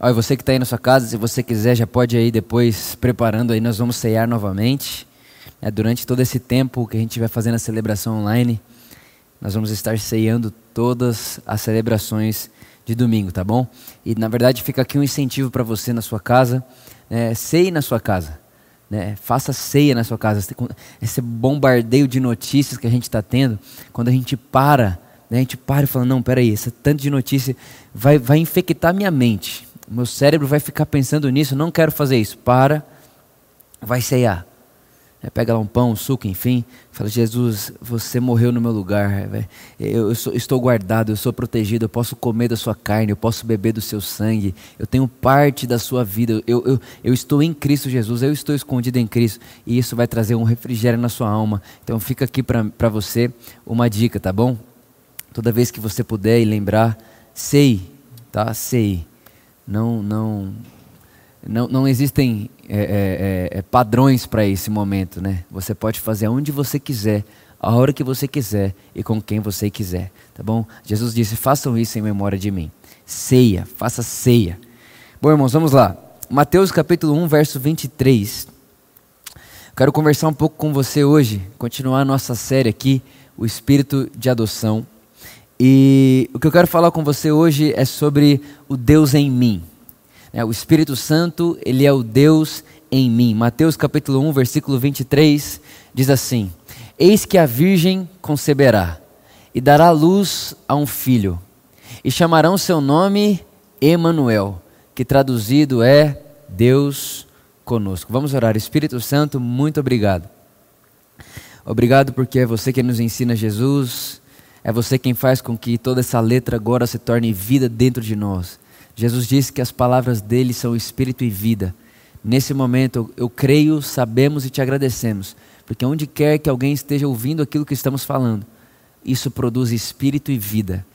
Olha, você que está aí na sua casa, se você quiser, já pode ir depois preparando aí, nós vamos ceiar novamente. É, durante todo esse tempo que a gente vai fazendo a celebração online, nós vamos estar ceando todas as celebrações de domingo, tá bom? E na verdade fica aqui um incentivo para você na sua casa, né? ceie na sua casa. Né? Faça ceia na sua casa. Esse bombardeio de notícias que a gente está tendo, quando a gente para, né? a gente para e fala: não, peraí, esse tanto de notícia vai, vai infectar minha mente. Meu cérebro vai ficar pensando nisso, não quero fazer isso. Para, vai ceiar. Pega lá um pão, um suco, enfim. Fala, Jesus, você morreu no meu lugar. Eu, eu sou, estou guardado, eu sou protegido, eu posso comer da sua carne, eu posso beber do seu sangue. Eu tenho parte da sua vida. Eu, eu, eu estou em Cristo Jesus, eu estou escondido em Cristo. E isso vai trazer um refrigério na sua alma. Então fica aqui para você uma dica, tá bom? Toda vez que você puder e lembrar, sei, tá? Sei. Não, não, não, não existem é, é, é, é padrões para esse momento, né? Você pode fazer onde você quiser, a hora que você quiser e com quem você quiser, tá bom? Jesus disse: façam isso em memória de mim. Ceia, faça ceia. Bom, irmãos, vamos lá. Mateus capítulo 1, verso 23. Quero conversar um pouco com você hoje, continuar a nossa série aqui, o espírito de adoção. E o que eu quero falar com você hoje é sobre o Deus em mim. É, o Espírito Santo, ele é o Deus em mim. Mateus capítulo 1, versículo 23 diz assim: Eis que a virgem conceberá e dará luz a um filho, e chamarão seu nome Emanuel, que traduzido é Deus conosco. Vamos orar. Espírito Santo, muito obrigado. Obrigado porque é você que nos ensina Jesus, é você quem faz com que toda essa letra agora se torne vida dentro de nós. Jesus disse que as palavras dele são espírito e vida. Nesse momento, eu, creio, sabemos e te agradecemos, porque onde quer que alguém esteja ouvindo aquilo que estamos falando, isso produz espírito e vida.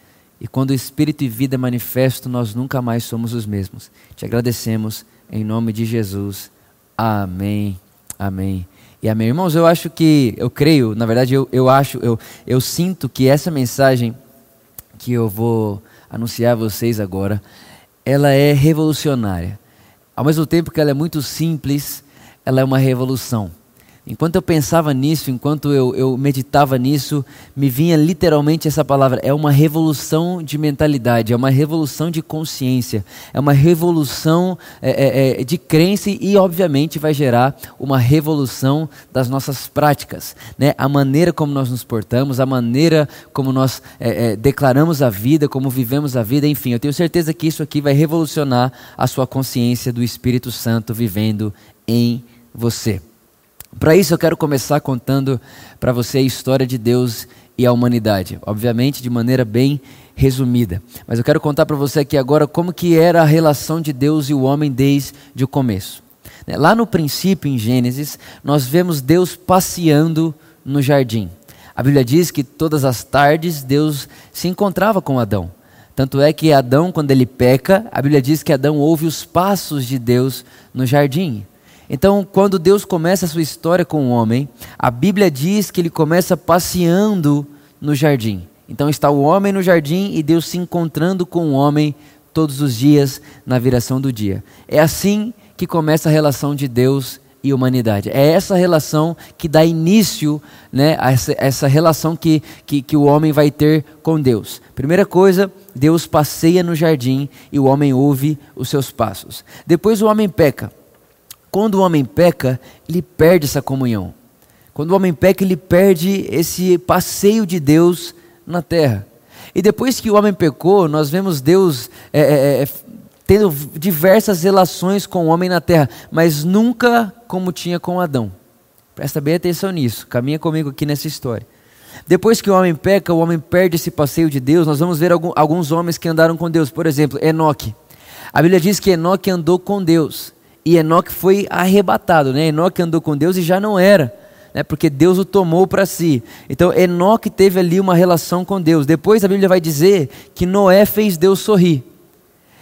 E quando o espírito e vida é manifesto, nós nunca mais somos os mesmos. Te agradecemos em nome de Jesus. Amém. Amém. E amém. Irmãos, eu acho que, eu creio, na verdade, eu, eu acho, eu, eu sinto que essa mensagem que eu vou anunciar a vocês agora, ela é revolucionária. Ao mesmo tempo que ela é muito simples, ela é uma revolução. Enquanto eu pensava nisso, enquanto eu, eu, meditava nisso, me vinha literalmente essa palavra: é uma revolução de mentalidade, é uma revolução de consciência, é uma revolução é, é, é, de crença e, obviamente, vai gerar uma revolução das nossas práticas. Né? A maneira como nós nos portamos, a maneira como nós é, é, declaramos a vida, como vivemos a vida, enfim, eu tenho certeza que isso aqui vai revolucionar a sua consciência do Espírito Santo vivendo em você. Para isso eu quero começar contando para você a história de Deus e a humanidade, obviamente de maneira bem resumida. Mas eu quero contar para você aqui agora como que era a relação de Deus e o homem desde o começo. Né, lá no princípio, em Gênesis, nós vemos Deus passeando no jardim. A Bíblia diz que todas as tardes Deus se encontrava com Adão. Tanto é que Adão, quando ele peca, a Bíblia diz que Adão ouve os passos de Deus no jardim. Então, quando Deus começa a sua história com o homem, a Bíblia diz que ele começa passeando no jardim. Então, está o homem no jardim e Deus se encontrando com o homem todos os dias na viração do dia. É assim que começa a relação de Deus e humanidade. É essa relação que dá início né, a essa, essa relação que, que, que o homem vai ter com Deus. Primeira coisa, Deus passeia no jardim e o homem ouve os seus passos. Depois o homem peca. Quando o homem peca, ele perde essa comunhão. Quando o homem peca, ele perde esse passeio de Deus na terra. E depois que o homem pecou, nós vemos Deus é, é, é, tendo diversas relações com o homem na terra, mas nunca como tinha com Adão. Presta bem atenção nisso, caminha comigo aqui nessa história. Depois que o homem peca, o homem perde esse passeio de Deus. Nós vamos ver alguns homens que andaram com Deus. Por exemplo, Enoque. A Bíblia diz que Enoque andou com Deus e Enoque foi arrebatado, né? Enoque andou com Deus e já não era, né? Porque Deus o tomou para si. Então Enoque teve ali uma relação com Deus. Depois a Bíblia vai dizer que Noé fez Deus sorrir.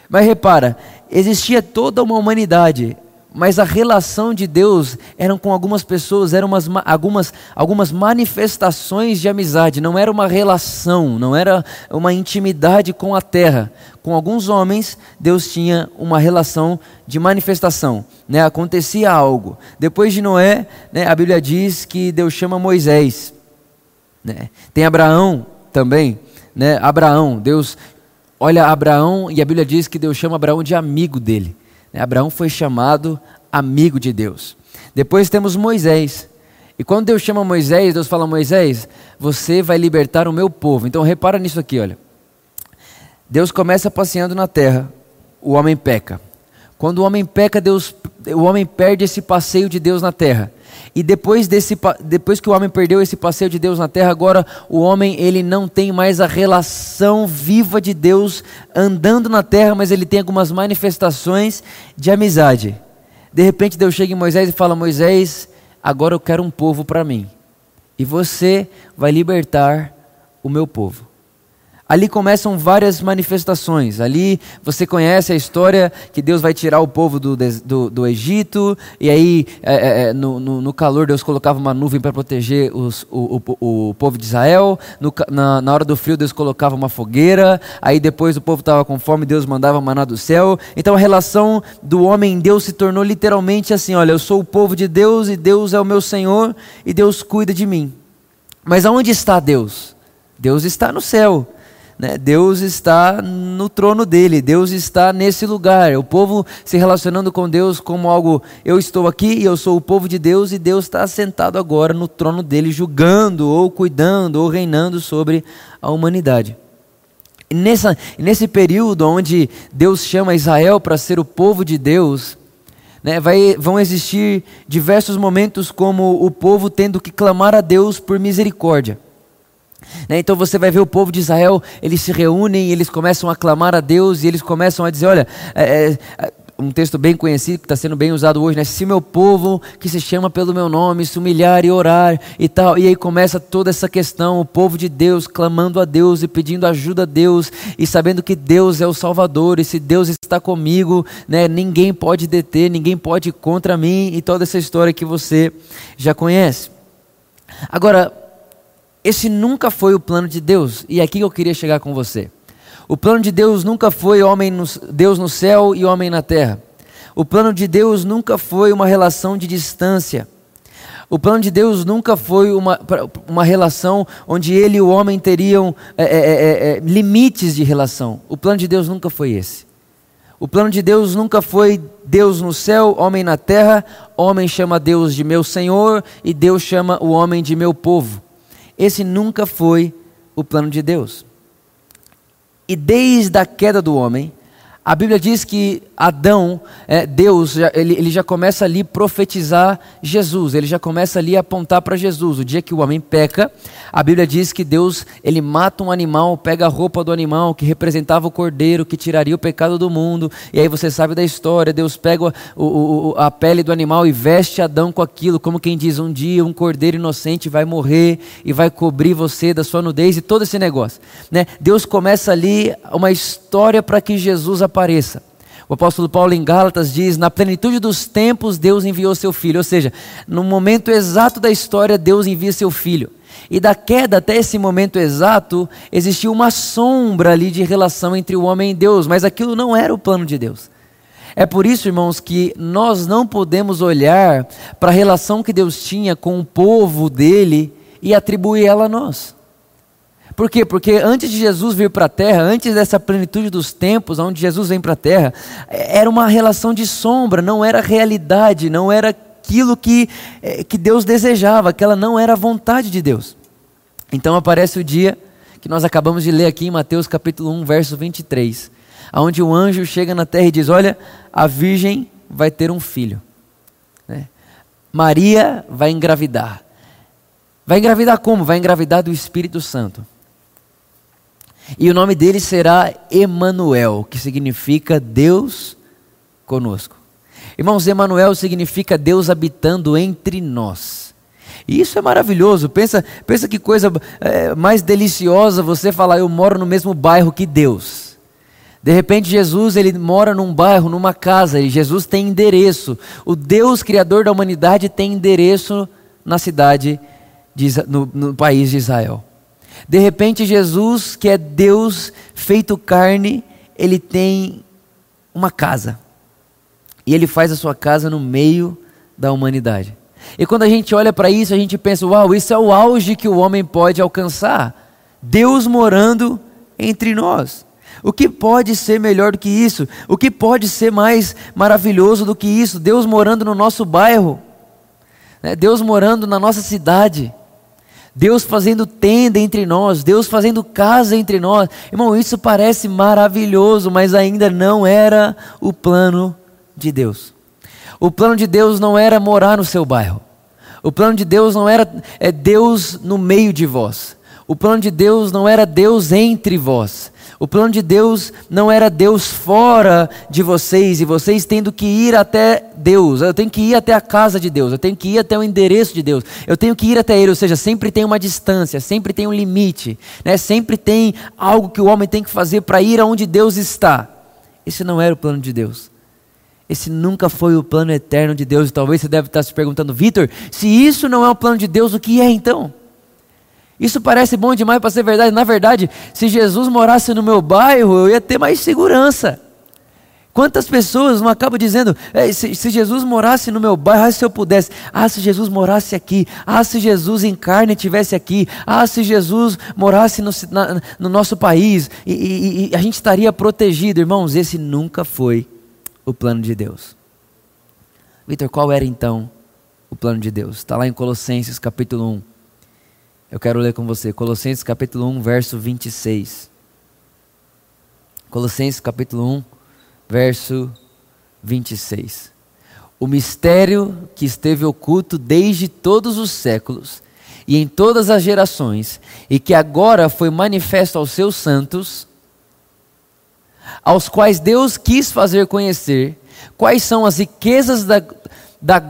Mas repara, existia toda uma humanidade, mas a relação de Deus eram com algumas pessoas, eram umas, algumas, algumas manifestações de amizade, não era uma relação, não era uma intimidade com a terra. Com alguns homens, Deus tinha uma relação de manifestação, né? acontecia algo. Depois de Noé, né, a Bíblia diz que Deus chama Moisés. Né? Tem Abraão também, né? Abraão, Deus olha Abraão e a Bíblia diz que Deus chama Abraão de amigo dele. Né? Abraão foi chamado amigo de Deus. Depois temos Moisés. E quando Deus chama Moisés, Deus fala: Moisés, você vai libertar o meu povo. Então repara nisso aqui, olha. Deus começa passeando na terra, o homem peca. Quando o homem peca, Deus, o homem perde esse passeio de Deus na terra. E depois, desse, depois que o homem perdeu esse passeio de Deus na terra, agora o homem ele não tem mais a relação viva de Deus andando na terra, mas ele tem algumas manifestações de amizade. De repente Deus chega em Moisés e fala: Moisés, agora eu quero um povo para mim. E você vai libertar o meu povo. Ali começam várias manifestações. Ali você conhece a história que Deus vai tirar o povo do, do, do Egito, e aí é, é, é, no, no, no, calor Deus colocava uma nuvem para proteger os, o, o, o, povo de Israel. No, na, na hora do frio Deus colocava uma fogueira. Aí depois o povo estava com fome, Deus mandava maná do céu. Então a relação do homem em Deus se tornou literalmente assim: olha, eu sou o povo de Deus e Deus é o meu Senhor e Deus cuida de mim. Mas aonde está Deus? Deus está no céu. Né? Deus está no trono dele, Deus está nesse lugar. O povo se relacionando com Deus como algo, eu estou aqui e eu sou o povo de Deus, e Deus está sentado agora no trono dele, julgando, ou cuidando, ou reinando sobre a humanidade. E nessa, nesse período onde Deus chama Israel para ser o povo de Deus, né, vai, vão existir diversos momentos como o povo tendo que clamar a Deus por misericórdia. Né? Então você vai ver o povo de Israel, eles se reúnem, eles começam a clamar a Deus e eles começam a dizer: olha, é, é, um texto bem conhecido que está sendo bem usado hoje, né? Se meu povo que se chama pelo meu nome se humilhar e orar e tal, e aí começa toda essa questão, o povo de Deus clamando a Deus e pedindo ajuda a Deus e sabendo que Deus é o Salvador e se Deus está comigo, né? Ninguém pode deter, ninguém pode ir contra mim e toda essa história que você já conhece. Agora esse nunca foi o plano de Deus, e é aqui que eu queria chegar com você. O plano de Deus nunca foi homem no, Deus no céu e homem na terra. O plano de Deus nunca foi uma relação de distância. O plano de Deus nunca foi uma, uma relação onde ele e o homem teriam é, é, é, é, limites de relação. O plano de Deus nunca foi esse. O plano de Deus nunca foi Deus no céu, homem na terra. Homem chama Deus de meu Senhor e Deus chama o homem de meu povo. Esse nunca foi o plano de Deus. E desde a queda do homem, a Bíblia diz que Adão, é, Deus, ele, ele já começa ali profetizar Jesus, ele já começa ali apontar para Jesus. O dia que o homem peca, a Bíblia diz que Deus, ele mata um animal, pega a roupa do animal que representava o cordeiro, que tiraria o pecado do mundo, e aí você sabe da história, Deus pega o, o, a pele do animal e veste Adão com aquilo, como quem diz, um dia um cordeiro inocente vai morrer e vai cobrir você da sua nudez e todo esse negócio. Né? Deus começa ali uma história para que Jesus apareça apareça. O apóstolo Paulo em Gálatas diz: na plenitude dos tempos, Deus enviou seu filho. Ou seja, no momento exato da história, Deus envia seu filho. E da queda até esse momento exato, existiu uma sombra ali de relação entre o homem e Deus, mas aquilo não era o plano de Deus. É por isso, irmãos, que nós não podemos olhar para a relação que Deus tinha com o povo dele e atribuir ela a nós. Por quê? Porque antes de Jesus vir para a terra, antes dessa plenitude dos tempos, onde Jesus vem para a terra, era uma relação de sombra, não era realidade, não era aquilo que, eh, que Deus desejava, aquela não era a vontade de Deus. Então aparece o dia que nós acabamos de ler aqui em Mateus capítulo 1, verso 23, onde o anjo chega na terra e diz: Olha, a virgem vai ter um filho. Né? Maria vai engravidar. Vai engravidar como? Vai engravidar do Espírito Santo. E o nome dele será Emanuel, que significa Deus conosco. Irmãos, Emanuel significa Deus habitando entre nós. E isso é maravilhoso. Pensa, pensa que coisa é, mais deliciosa você falar, eu moro no mesmo bairro que Deus. De repente Jesus ele mora num bairro, numa casa, e Jesus tem endereço. O Deus criador da humanidade tem endereço na cidade, de, no, no país de Israel. De repente Jesus, que é Deus feito carne, ele tem uma casa. E ele faz a sua casa no meio da humanidade. E quando a gente olha para isso, a gente pensa: uau, isso é o auge que o homem pode alcançar. Deus morando entre nós. O que pode ser melhor do que isso? O que pode ser mais maravilhoso do que isso? Deus morando no nosso bairro, né? Deus morando na nossa cidade, Deus fazendo tenda entre nós, Deus fazendo casa entre nós. Irmão, isso parece maravilhoso, mas ainda não era o plano de Deus. O plano de Deus não era morar no seu bairro. O plano de Deus não era é Deus no meio de vós. O plano de Deus não era Deus entre vós. O plano de Deus não era Deus fora de vocês e vocês tendo que ir até Deus. Eu tenho que ir até a casa de Deus, eu tenho que ir até o endereço de Deus, eu tenho que ir até Ele. Ou seja, sempre tem uma distância, sempre tem um limite, né? sempre tem algo que o homem tem que fazer para ir aonde Deus está. Esse não era o plano de Deus. Esse nunca foi o plano eterno de Deus. E talvez você deve estar se perguntando, Vitor, se isso não é o plano de Deus, o que é então? Isso parece bom demais para ser verdade. Na verdade, se Jesus morasse no meu bairro, eu ia ter mais segurança. Quantas pessoas não acabam dizendo, se, se, Jesus morasse no meu bairro, ah, se eu pudesse, ah, se Jesus morasse aqui, ah, se Jesus em carne estivesse aqui, ah, se Jesus morasse no, na, no nosso país, e, e, e a gente estaria protegido. Irmãos, esse nunca foi o plano de Deus. Vitor, qual era então o plano de Deus? Está lá em Colossenses capítulo 1. Eu quero ler com você Colossenses capítulo 1, verso 26. Colossenses capítulo 1, verso 26. O mistério que esteve oculto desde todos os séculos e em todas as gerações, e que agora foi manifesto aos seus santos, aos quais Deus quis fazer conhecer quais são as riquezas da, da,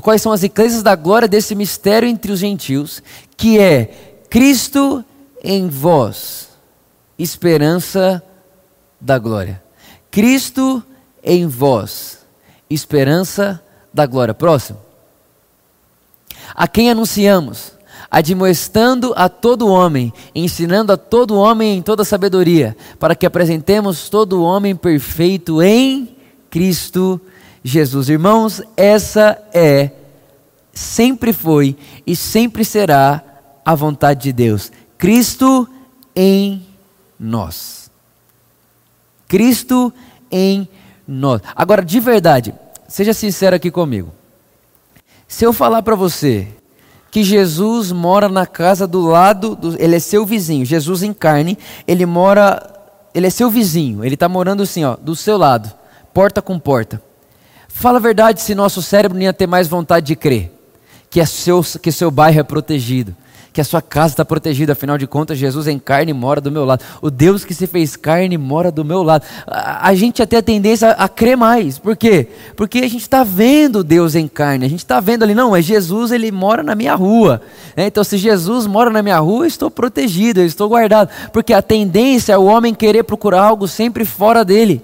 quais são as riquezas da glória desse mistério entre os gentios, que é Cristo em vós, esperança da glória. Cristo em vós, esperança da glória. Próximo. A quem anunciamos, admoestando a todo homem, ensinando a todo homem em toda sabedoria, para que apresentemos todo homem perfeito em Cristo Jesus. Irmãos, essa é, sempre foi e sempre será a vontade de Deus. Cristo em nós. Cristo em nós. Agora, de verdade, seja sincero aqui comigo. Se eu falar para você que Jesus mora na casa do lado, do, ele é seu vizinho, Jesus em carne, ele mora, ele é seu vizinho, ele está morando assim, ó, do seu lado, porta com porta. Fala a verdade se nosso cérebro não ia ter mais vontade de crer que, é seu, que seu bairro é protegido, que a sua casa está protegida, afinal de contas, Jesus em carne mora do meu lado. O Deus que se fez carne mora do meu lado. A, a gente até a tendência a, a, crer mais. Por quê? Porque a gente está vendo Deus em carne, a gente está vendo ali, não, é Jesus, ele mora na minha rua. É, então, se Jesus mora na minha rua, eu estou protegido, eu estou guardado. Porque a tendência é o homem querer procurar algo sempre fora dele.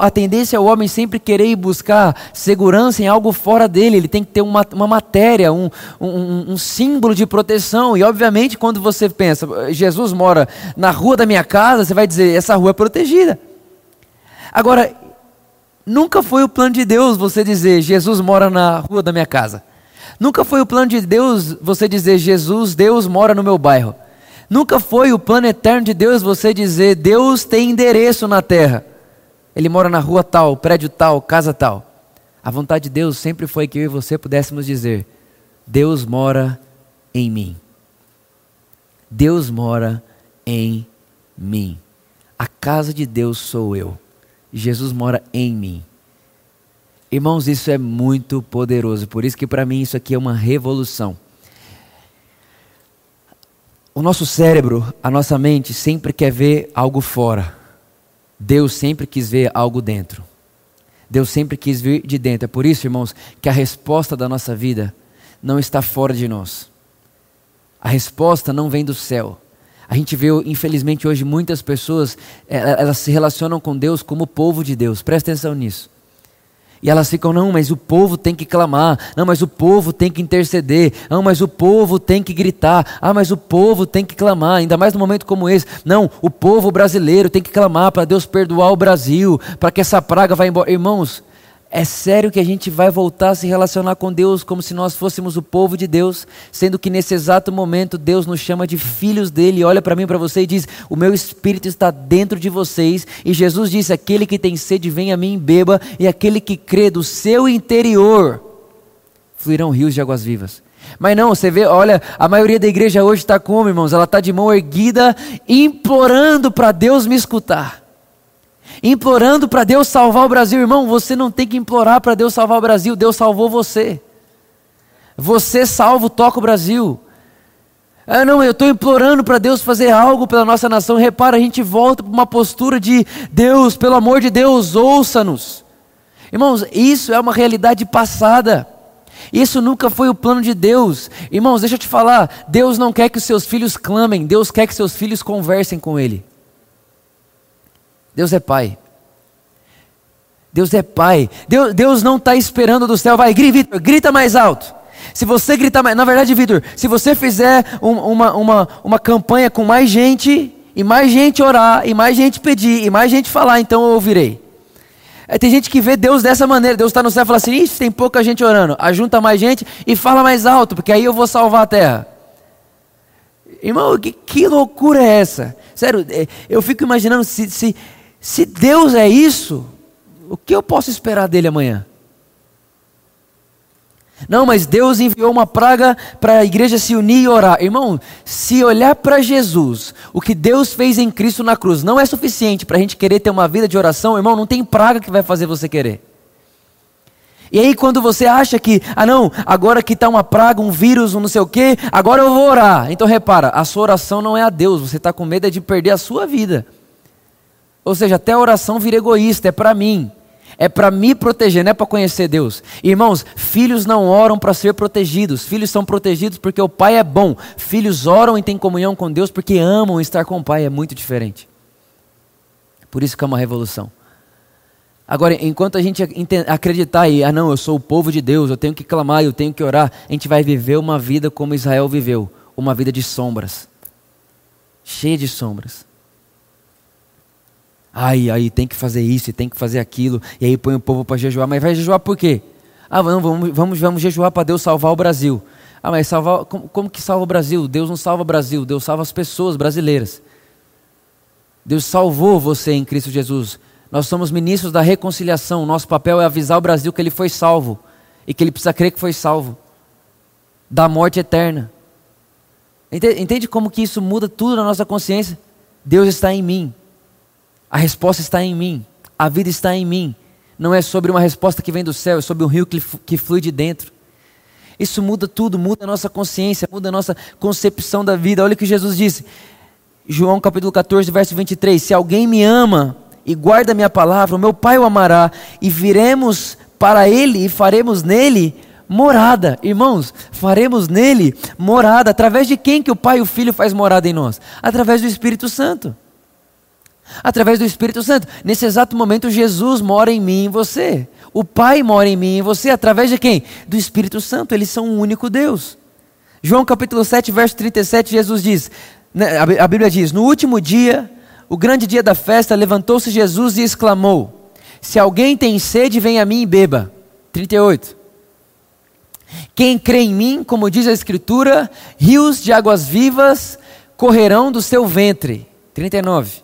A tendência é o homem sempre querer buscar segurança em algo fora dele. Ele tem que ter uma, uma matéria, um, um, um símbolo de proteção. E, obviamente, quando você pensa, Jesus mora na rua da minha casa, você vai dizer, essa rua é protegida. Agora, nunca foi o plano de Deus você dizer, Jesus mora na rua da minha casa. Nunca foi o plano de Deus você dizer, Jesus, Deus mora no meu bairro. Nunca foi o plano eterno de Deus você dizer, Deus tem endereço na terra. Ele mora na rua tal, prédio tal, casa tal. A vontade de Deus sempre foi que eu e você pudéssemos dizer: Deus mora em mim. Deus mora em mim. A casa de Deus sou eu. Jesus mora em mim. Irmãos, isso é muito poderoso. Por isso que para mim isso aqui é uma revolução. O nosso cérebro, a nossa mente sempre quer ver algo fora. Deus sempre quis ver algo dentro. Deus sempre quis vir de dentro. É por isso, irmãos, que a resposta da nossa vida não está fora de nós. A resposta não vem do céu. A gente vê, infelizmente, hoje muitas pessoas, eh, elas se relacionam com Deus como povo de Deus. Presta atenção nisso. E elas ficam, não, mas o povo tem que clamar, não, mas o povo tem que interceder, não, mas o povo tem que gritar, ah, mas o povo tem que clamar, ainda mais num momento como esse. Não, o povo brasileiro tem que clamar para Deus perdoar o Brasil, para que essa praga vá embora. Irmãos, é sério que a gente vai voltar a se relacionar com Deus como se nós fôssemos o povo de Deus, sendo que nesse exato momento Deus nos chama de filhos dele, olha para mim, para você e diz: "O meu espírito está dentro de vocês". E Jesus disse: "Aquele que tem sede, vem a mim e beba, e aquele que crê do seu interior fluirão rios de águas vivas". Mas não, você vê, olha, a maioria da igreja hoje está como, irmãos? Ela está de mão erguida, implorando para Deus me escutar implorando para Deus salvar o Brasil. Irmão, você não tem que implorar para Deus salvar o Brasil, Deus salvou você. Você salvo, toca o Brasil. Ah, não, eu estou implorando para Deus fazer algo pela nossa nação. Repara, a gente volta para uma postura de Deus, pelo amor de Deus, ouça-nos. Irmãos, isso é uma realidade passada. Isso nunca foi o plano de Deus. Irmãos, deixa eu te falar: Deus não quer que os seus filhos clamem, Deus quer que seus filhos conversem com Ele. Deus é Pai. Deus é Pai. Deus, Deus não está esperando do céu. Vai, Victor, grita mais alto. Se você gritar mais. Na verdade, Vitor, se você fizer um, uma, uma, uma campanha com mais gente, e mais gente orar, e mais gente pedir, e mais gente falar, então eu ouvirei. É, tem gente que vê Deus dessa maneira. Deus está no céu e fala assim: Ixi, tem pouca gente orando. Ajunta mais gente e fala mais alto, porque aí eu vou salvar a terra. Irmão, que, que loucura é essa? Sério, é, eu fico imaginando se, se se Deus é isso, o que eu posso esperar dele amanhã? Não, mas Deus enviou uma praga para a igreja se unir e orar. Irmão, se olhar para Jesus, o que Deus fez em Cristo na cruz, não é suficiente para a gente querer ter uma vida de oração, irmão, não tem praga que vai fazer você querer. E aí, quando você acha que, ah não, agora que está uma praga, um vírus, um não sei o quê, agora eu vou orar. Então repara, a sua oração não é a Deus, você está com medo de perder a sua vida. Ou seja, até a oração vira egoísta, é para mim. É para me proteger, não é para conhecer Deus. Irmãos, filhos não oram para ser protegidos. Filhos são protegidos porque o pai é bom. Filhos oram e têm comunhão com Deus porque amam estar com o pai. É muito diferente. Por isso que é uma revolução. Agora, enquanto a gente acreditar aí, ah não, eu sou o povo de Deus, eu tenho que clamar, eu tenho que orar, a gente vai viver uma vida como Israel viveu, uma vida de sombras, cheia de sombras. Ai, aí tem que fazer isso e tem que fazer aquilo. E aí põe o povo para jejuar. Mas vai jejuar por quê? Ah, vamos, vamos, vamos jejuar para Deus salvar o Brasil. Ah, mas salvar, como, como que salva o Brasil? Deus não salva o Brasil, Deus salva as pessoas brasileiras. Deus salvou você em Cristo Jesus. Nós somos ministros da reconciliação. Nosso papel é avisar o Brasil que ele foi salvo e que ele precisa crer que foi salvo da morte eterna. Entende como que isso muda tudo na nossa consciência? Deus está em mim. A resposta está em mim. A vida está em mim. Não é sobre uma resposta que vem do céu, é sobre um rio que, flui de dentro. Isso muda tudo, muda a nossa consciência, muda a nossa concepção da vida. Olha o que Jesus disse. João capítulo 14, verso 23. Se alguém me ama e guarda minha palavra, o meu Pai o amará, e viremos para ele e faremos nele morada. Irmãos, faremos nele morada. Através de quem que o Pai e o Filho faz morada em nós? Através do Espírito Santo através do Espírito Santo. Nesse exato momento, Jesus mora em mim e em você. O Pai mora em mim e em você, através de quem? Do Espírito Santo. Eles são um único Deus. João capítulo 7, verso 37, Jesus diz: né, a Bíblia diz: No último dia, o grande dia da festa, levantou-se Jesus e exclamou: Se alguém tem sede, vem a mim e beba. 38. Quem crê em mim, como diz a Escritura, rios de águas vivas correrão do seu ventre. 39.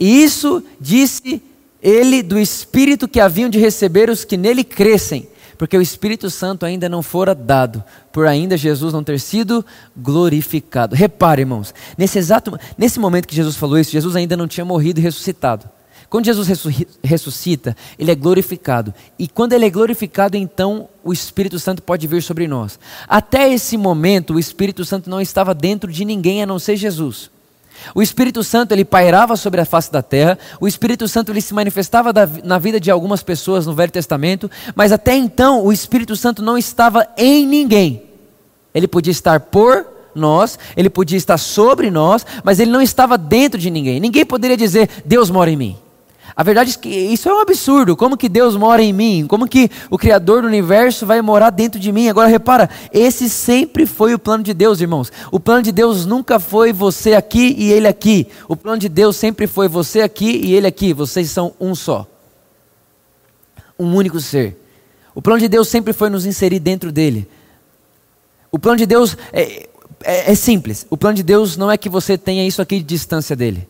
E isso disse ele do Espírito que haviam de receber os que nele crescem, porque o Espírito Santo ainda não fora dado, por ainda Jesus não ter sido glorificado. Repare, irmãos, nesse exato nesse momento que Jesus falou isso, Jesus ainda não tinha morrido e ressuscitado. Quando Jesus ressuscita, ele é glorificado. E quando ele é glorificado, então o Espírito Santo pode vir sobre nós. Até esse momento, o Espírito Santo não estava dentro de ninguém a não ser Jesus. O Espírito Santo ele pairava sobre a face da terra. O Espírito Santo ele se manifestava na vida de algumas pessoas no Velho Testamento, mas até então o Espírito Santo não estava em ninguém. Ele podia estar por nós, ele podia estar sobre nós, mas ele não estava dentro de ninguém. Ninguém poderia dizer, Deus mora em mim. A verdade é que isso é um absurdo. Como que Deus mora em mim? Como que o Criador do universo vai morar dentro de mim? Agora repara, esse sempre foi o plano de Deus, irmãos. O plano de Deus nunca foi você aqui e ele aqui. O plano de Deus sempre foi você aqui e ele aqui. Vocês são um só. Um único ser. O plano de Deus sempre foi nos inserir dentro dele. O plano de Deus é, é, é simples. O plano de Deus não é que você tenha isso aqui de distância dele.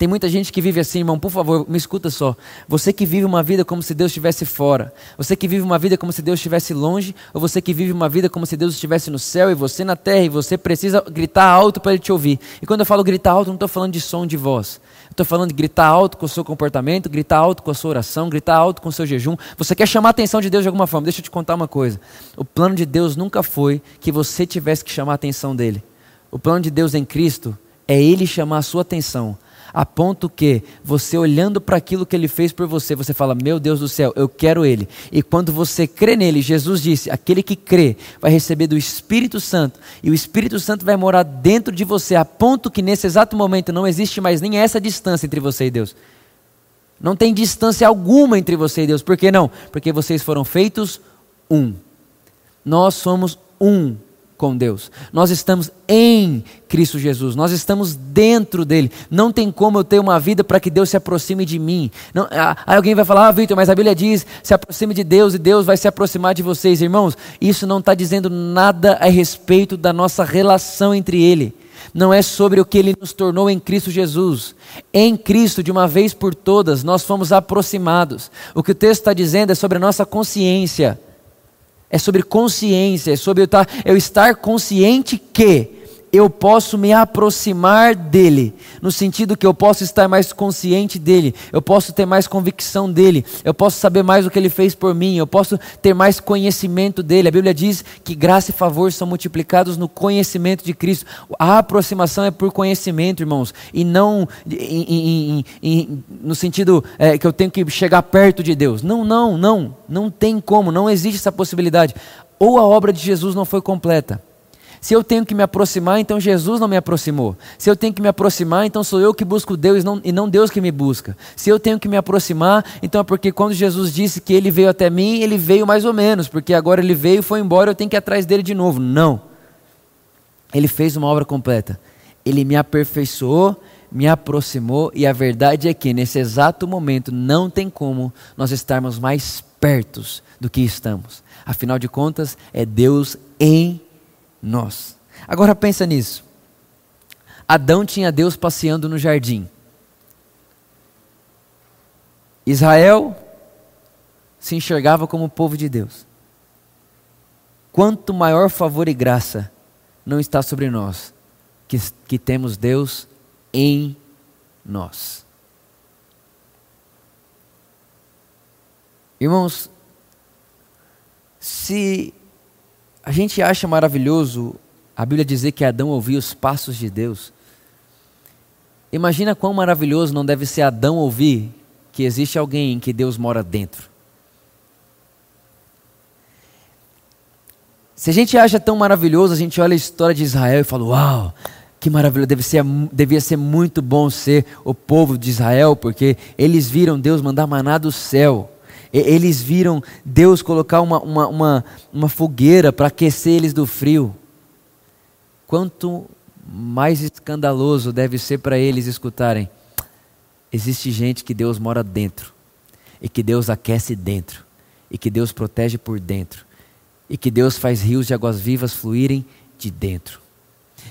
Tem muita gente que vive assim, irmão, por favor, me escuta só. Você que vive uma vida como se Deus estivesse fora, você que vive uma vida como se Deus estivesse longe, ou você que vive uma vida como se Deus estivesse no céu e você na terra e você precisa gritar alto para Ele te ouvir. E quando eu falo gritar alto, não estou falando de som de voz. Estou falando de gritar alto com o seu comportamento, gritar alto com a sua oração, gritar alto com o seu jejum. Você quer chamar a atenção de Deus de alguma forma. Deixa eu te contar uma coisa. O plano de Deus nunca foi que você tivesse que chamar a atenção dele. O plano de Deus em Cristo é Ele chamar a sua atenção a ponto que você olhando para aquilo que ele fez por você, você fala: Meu Deus do céu, eu quero ele. E quando você crê nele, Jesus disse: Aquele que crê vai receber do Espírito Santo, e o Espírito Santo vai morar dentro de você, a ponto que nesse exato momento não existe mais nem essa distância entre você e Deus. Não tem distância alguma entre você e Deus. Por que não? Porque vocês foram feitos um. Nós somos um com Deus. Nós estamos em Cristo Jesus, nós estamos dentro dele. Não tem como eu ter uma vida para que Deus se aproxime de mim. Não, aí alguém vai falar, ah, Vitor, mas a Bíblia diz: se aproxime de Deus e Deus vai se aproximar de vocês. Irmãos, isso não está dizendo nada a respeito da nossa relação entre Ele. Não é sobre o que Ele nos tornou em Cristo Jesus. Em Cristo, de uma vez por todas, nós fomos aproximados. O que o texto está dizendo é sobre a nossa consciência é sobre consciência, é sobre eu estar, eu estar consciente que eu posso me aproximar dele, no sentido que eu posso estar mais consciente dele, eu posso ter mais convicção dele, eu posso saber mais o que ele fez por mim, eu posso ter mais conhecimento dele. A Bíblia diz que graça e favor são multiplicados no conhecimento de Cristo. A aproximação é por conhecimento, irmãos, e não em, em, em, no sentido é, que eu tenho que chegar perto de Deus. Não, não, não, não tem como, não existe essa possibilidade. Ou a obra de Jesus não foi completa se eu tenho que me aproximar, então Jesus não me aproximou. Se eu tenho que me aproximar, então sou eu que busco Deus não, e não Deus que me busca. Se eu tenho que me aproximar, então é porque quando Jesus disse que ele veio até mim, ele veio mais ou menos, porque agora ele veio, foi embora, eu tenho que ir atrás dele de novo. Não. Ele fez uma obra completa. Ele me aperfeiçoou, me aproximou, e a verdade é que nesse exato momento não tem como nós estarmos mais pertos do que estamos. Afinal de contas, é Deus em nós. Agora pensa nisso. Adão tinha Deus passeando no jardim. Israel se enxergava como povo de Deus. Quanto maior favor e graça não está sobre nós, que, que temos Deus em nós. Irmãos, se a gente acha maravilhoso a Bíblia dizer que Adão ouvia os passos de Deus. Imagina quão maravilhoso não deve ser Adão ouvir que existe alguém em que Deus mora dentro. Se a gente acha tão maravilhoso, a gente olha a história de Israel e fala: Uau, que maravilhoso, deve ser, devia ser muito bom ser o povo de Israel, porque eles viram Deus mandar maná do céu. Eles viram Deus colocar uma, uma, uma, uma fogueira para aquecer eles do frio. Quanto mais escandaloso deve ser para eles escutarem: existe gente que Deus mora dentro, e que Deus aquece dentro, e que Deus protege por dentro, e que Deus faz rios de águas vivas fluírem de dentro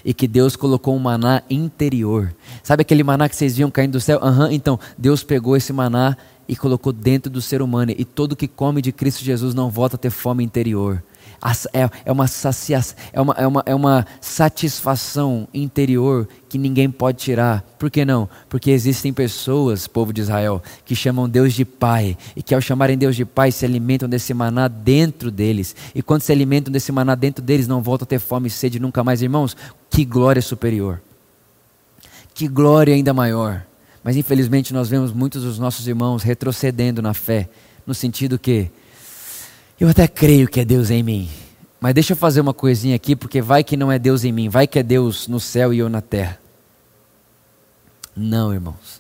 e que Deus colocou um maná interior. Sabe aquele maná que vocês viam caindo do céu? Uhum, então, Deus pegou esse maná e colocou dentro do ser humano. E todo que come de Cristo Jesus não volta a ter fome interior. É, é, uma sacia, é, uma, é, uma, é uma satisfação interior que ninguém pode tirar. Por que não? Porque existem pessoas, povo de Israel, que chamam Deus de Pai. E que ao chamarem Deus de Pai se alimentam desse maná dentro deles. E quando se alimentam desse maná dentro deles, não voltam a ter fome e sede nunca mais. Irmãos, que glória superior. Que glória ainda maior. Mas infelizmente nós vemos muitos dos nossos irmãos retrocedendo na fé, no sentido que eu até creio que é Deus em mim, Mas deixa eu fazer uma coisinha aqui, porque vai que não é Deus em mim, vai que é Deus no céu e eu na terra. Não, irmãos.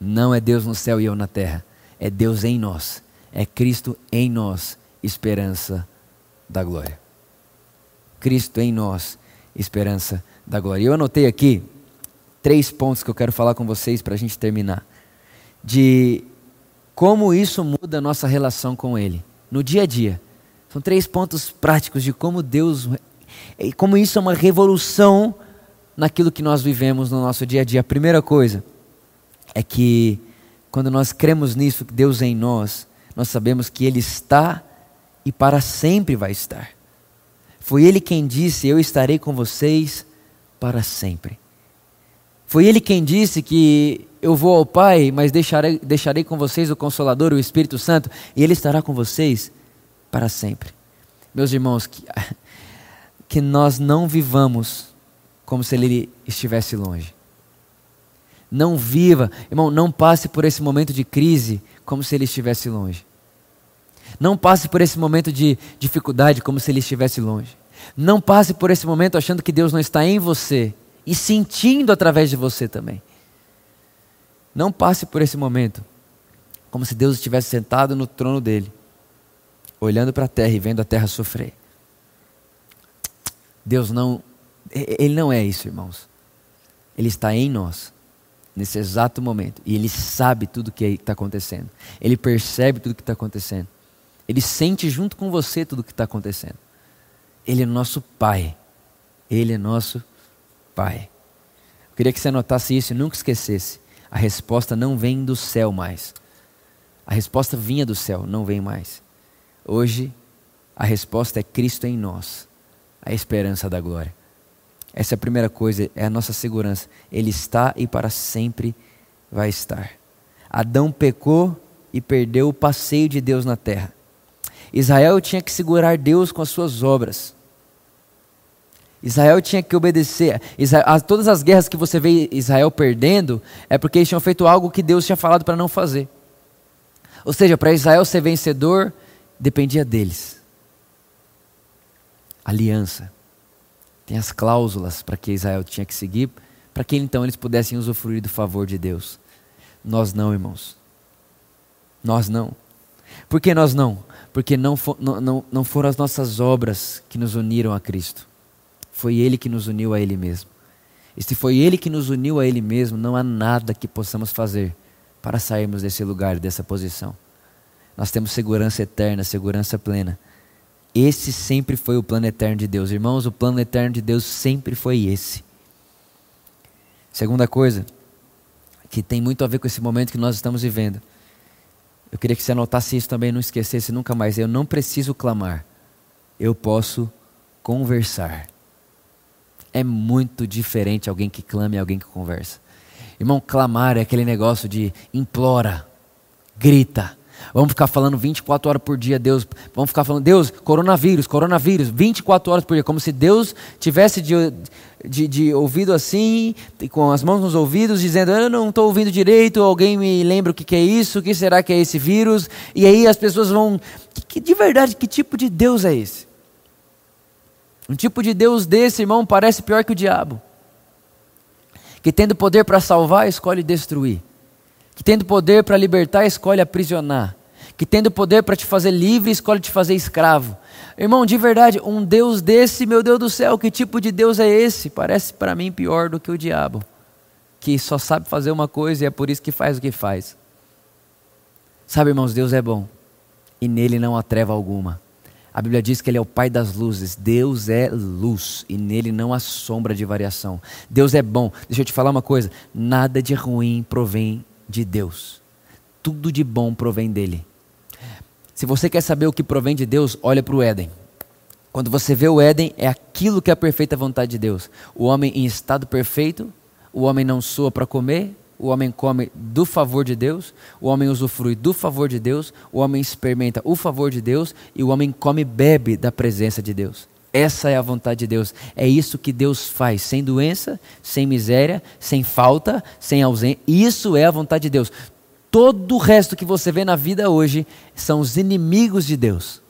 Não é Deus no céu e eu na terra. É Deus em nós. É Cristo em nós, esperança da glória. Cristo em nós, esperança da glória. Eu anotei aqui três pontos que eu quero falar com vocês para a gente terminar. De como isso muda a nossa relação com Ele, no dia a dia. São três pontos práticos de como Deus, como isso é uma revolução naquilo que nós vivemos no nosso dia a dia. A primeira coisa é que quando nós cremos nisso, que Deus é em nós, nós sabemos que Ele está e para sempre vai estar. Foi Ele quem disse: Eu estarei com vocês para sempre. Foi Ele quem disse que eu vou ao Pai, mas deixarei, deixarei com vocês o Consolador, o Espírito Santo, e Ele estará com vocês para sempre. Meus irmãos, que, que nós não vivamos como se Ele estivesse longe. Não viva, irmão, não passe por esse momento de crise como se Ele estivesse longe. Não passe por esse momento de dificuldade como se Ele estivesse longe. Não passe por esse momento achando que Deus não está em você e sentindo através de você também. Não passe por esse momento como se Deus estivesse sentado no trono dele, olhando para a terra e vendo a terra sofrer. Deus não, ele não é isso, irmãos. Ele está em nós nesse exato momento. E ele sabe tudo o que está acontecendo. Ele percebe tudo o que está acontecendo. Ele sente junto com você tudo o que está acontecendo. Ele é nosso Pai. Ele é nosso Pai. Eu queria que você anotasse isso e nunca esquecesse. A resposta não vem do céu mais. A resposta vinha do céu, não vem mais. Hoje, a resposta é Cristo em nós, a esperança da glória. Essa é a primeira coisa, é a nossa segurança. Ele está e para sempre vai estar. Adão pecou e perdeu o passeio de Deus na terra. Israel tinha que segurar Deus com as suas obras. Israel tinha que obedecer. Israel, todas as guerras que você vê Israel perdendo é porque eles tinham feito algo que Deus tinha falado para não fazer. Ou seja, para Israel ser vencedor, dependia deles. Aliança. Tem as cláusulas para que Israel tinha que seguir, para que então eles pudessem usufruir do favor de Deus. Nós não, irmãos. Nós não. Por que nós não? Porque não, for, não, não, não foram as nossas obras que nos uniram a Cristo. Foi Ele que nos uniu a Ele mesmo. E se foi Ele que nos uniu a Ele mesmo, não há nada que possamos fazer para sairmos desse lugar, dessa posição. Nós temos segurança eterna, segurança plena esse sempre foi o plano eterno de Deus. Irmãos, o plano eterno de Deus sempre foi esse. Segunda coisa, que tem muito a ver com esse momento que nós estamos vivendo. Eu queria que você anotasse isso também, não esquecesse nunca mais. Eu não preciso clamar, eu posso conversar. É muito diferente alguém que clama e alguém que conversa. Irmão, clamar é aquele negócio de implora, grita, Vamos ficar falando 24 horas por dia, Deus. Vamos ficar falando, Deus, coronavírus, coronavírus, 24 horas por dia, como se Deus tivesse de, de, de ouvido assim, com as mãos nos ouvidos, dizendo: Eu não estou ouvindo direito, alguém me lembra o que, que, é isso, o que será que é esse vírus? E aí as pessoas vão. Que, de verdade, que tipo de Deus é esse? Um tipo de Deus desse, irmão, parece pior que o diabo. Que tendo poder para salvar, escolhe destruir que tendo poder para libertar, escolhe aprisionar, que tendo poder para te fazer livre, escolhe te fazer escravo. Irmão, de verdade, um Deus desse, meu Deus do céu, que tipo de Deus é esse? Parece para mim pior do que o diabo, que só sabe fazer uma coisa e é por isso que faz o que faz. Sabe, irmãos, Deus é bom e nele não há treva alguma. A Bíblia diz que Ele é o Pai das luzes. Deus é luz e nele não há sombra de variação. Deus é bom. Deixa eu te falar uma coisa: nada de ruim provém de Deus. Tudo de bom provém dele. Se você quer saber o que provém de Deus, olha para o Éden. Quando você vê o Éden, é aquilo que é a perfeita vontade de Deus. O homem em estado perfeito, o homem não soa para comer, o homem come do favor de Deus, o homem usufrui do favor de Deus, o homem experimenta o favor de Deus e o homem come e bebe da presença de Deus. Essa é a vontade de Deus. É isso que Deus faz, sem doença, sem miséria, sem falta, sem ausência. Isso é a vontade de Deus. Todo o resto que você vê na vida hoje são os inimigos de Deus.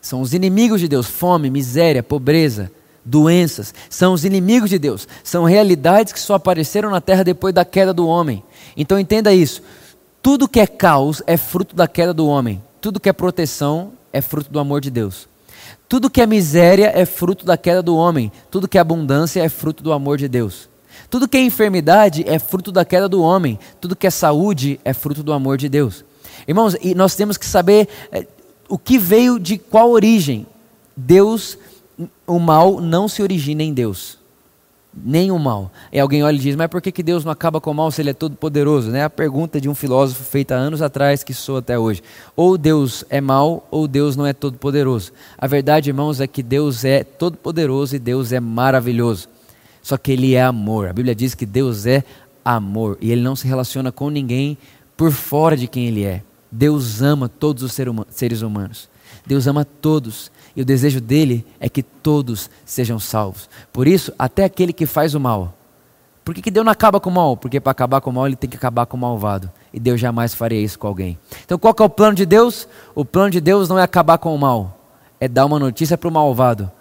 São os inimigos de Deus. Fome, miséria, pobreza, doenças. São os inimigos de Deus. São realidades que só apareceram na terra depois da queda do homem. Então entenda isso. Tudo que é caos é fruto da queda do homem. Tudo que é proteção é fruto do amor de Deus. Tudo que é miséria é fruto da queda do homem. Tudo que é abundância é fruto do amor de Deus. Tudo que é enfermidade é fruto da queda do homem. Tudo que é saúde é fruto do amor de Deus. Irmãos, e nós temos que saber é, o que veio de qual origem? Deus, o mal não se origina em Deus. Nem o mal. E alguém olha e diz, mas por que, que Deus não acaba com o mal se ele é todo poderoso? Né? A pergunta de um filósofo feita anos atrás que soa até hoje. Ou Deus é mal, ou Deus não é todo poderoso. A verdade, irmãos, é que Deus é todo poderoso e Deus é maravilhoso. Só que ele é amor. A Bíblia diz que Deus é amor. E ele não se relaciona com ninguém por fora de quem ele é. Deus ama todos os seres humanos. Deus ama todos. E o desejo dele é que todos sejam salvos. Por isso, até aquele que faz o mal. Por que, que Deus não acaba com o mal? Porque para acabar com o mal, ele tem que acabar com o malvado. E Deus jamais faria isso com alguém. Então, qual é o plano de Deus? O plano de Deus não é acabar com o mal. É dar uma notícia para o malvado.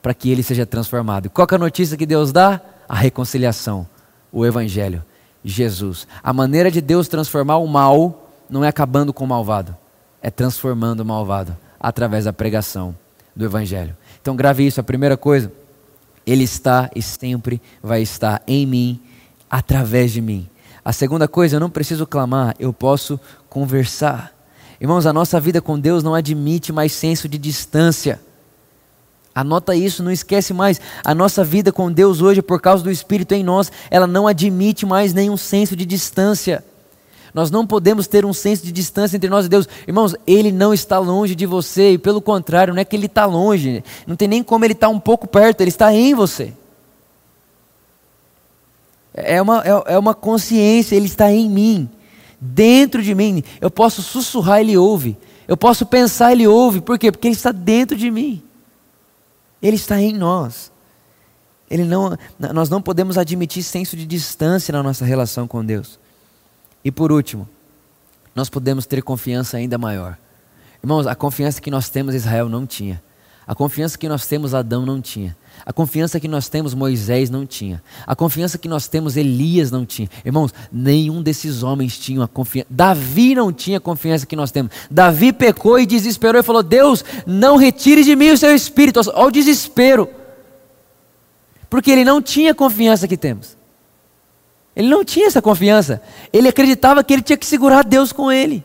Para que ele seja transformado. Qual é a notícia que Deus dá? A reconciliação. O Evangelho. Jesus. A maneira de Deus transformar o mal não é acabando com o malvado, é transformando o malvado através da pregação do Evangelho. Então, grave isso. A primeira coisa, Ele está e sempre vai estar em mim, através de mim. A segunda coisa, eu não preciso clamar, eu posso conversar. Irmãos, a nossa vida com Deus não admite mais senso de distância. Anota isso, não esquece mais. A nossa vida com Deus hoje, por causa do Espírito em nós, ela não admite mais nenhum senso de distância. Nós não podemos ter um senso de distância entre nós e Deus. Irmãos, Ele não está longe de você, e pelo contrário, não é que Ele está longe, não tem nem como Ele estar tá um pouco perto, Ele está em você. É uma, é, é uma consciência, Ele está em mim, dentro de mim. Eu posso sussurrar, Ele ouve. Eu posso pensar, Ele ouve. Por quê? Porque Ele está dentro de mim. Ele está em nós. Ele não, nós não podemos admitir senso de distância na nossa relação com Deus. E por último, nós podemos ter confiança ainda maior. Irmãos, a confiança que nós temos Israel não tinha. A confiança que nós temos Adão não tinha. A confiança que nós temos Moisés não tinha. A confiança que nós temos Elias não tinha. Irmãos, nenhum desses homens tinha a confiança. Davi não tinha a confiança que nós temos. Davi pecou e desesperou e falou: Deus, não retire de mim o seu espírito. Olha o desespero. Porque ele não tinha a confiança que temos. Ele não tinha essa confiança. Ele acreditava que ele tinha que segurar Deus com ele.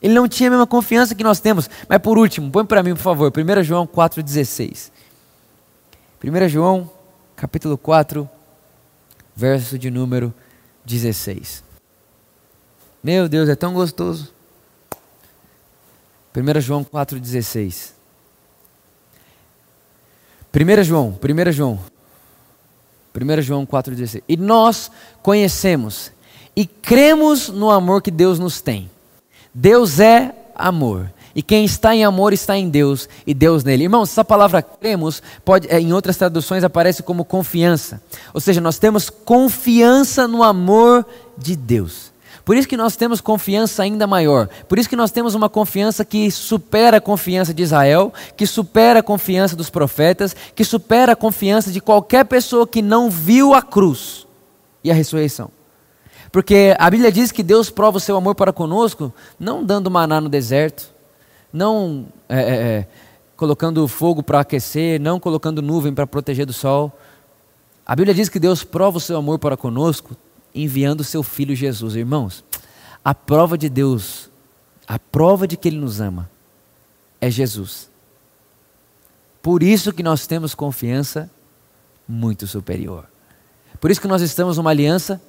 Ele não tinha a mesma confiança que nós temos. Mas por último, põe para mim, por favor, 1 João 4,16. 1 João, capítulo 4, verso de número 16. Meu Deus, é tão gostoso. 1 João 4,16. 1 João, 1 João 1 João 4,16. E nós conhecemos e cremos no amor que Deus nos tem. Deus é amor. E quem está em amor está em Deus e Deus nele. Irmãos, essa palavra cremos, pode, é, em outras traduções aparece como confiança. Ou seja, nós temos confiança no amor de Deus. Por isso que nós temos confiança ainda maior. Por isso que nós temos uma confiança que supera a confiança de Israel, que supera a confiança dos profetas, que supera a confiança de qualquer pessoa que não viu a cruz e a ressurreição. Porque a Bíblia diz que Deus prova o seu amor para conosco, não dando maná no deserto, não é, é, é colocando fogo para aquecer, não colocando nuvem para proteger do sol. A Bíblia diz que Deus prova o seu amor para conosco enviando o seu filho Jesus. Irmãos, a prova de Deus, a prova de que Ele nos ama, é Jesus. Por isso que nós temos confiança muito superior. Por isso que nós estamos numa aliança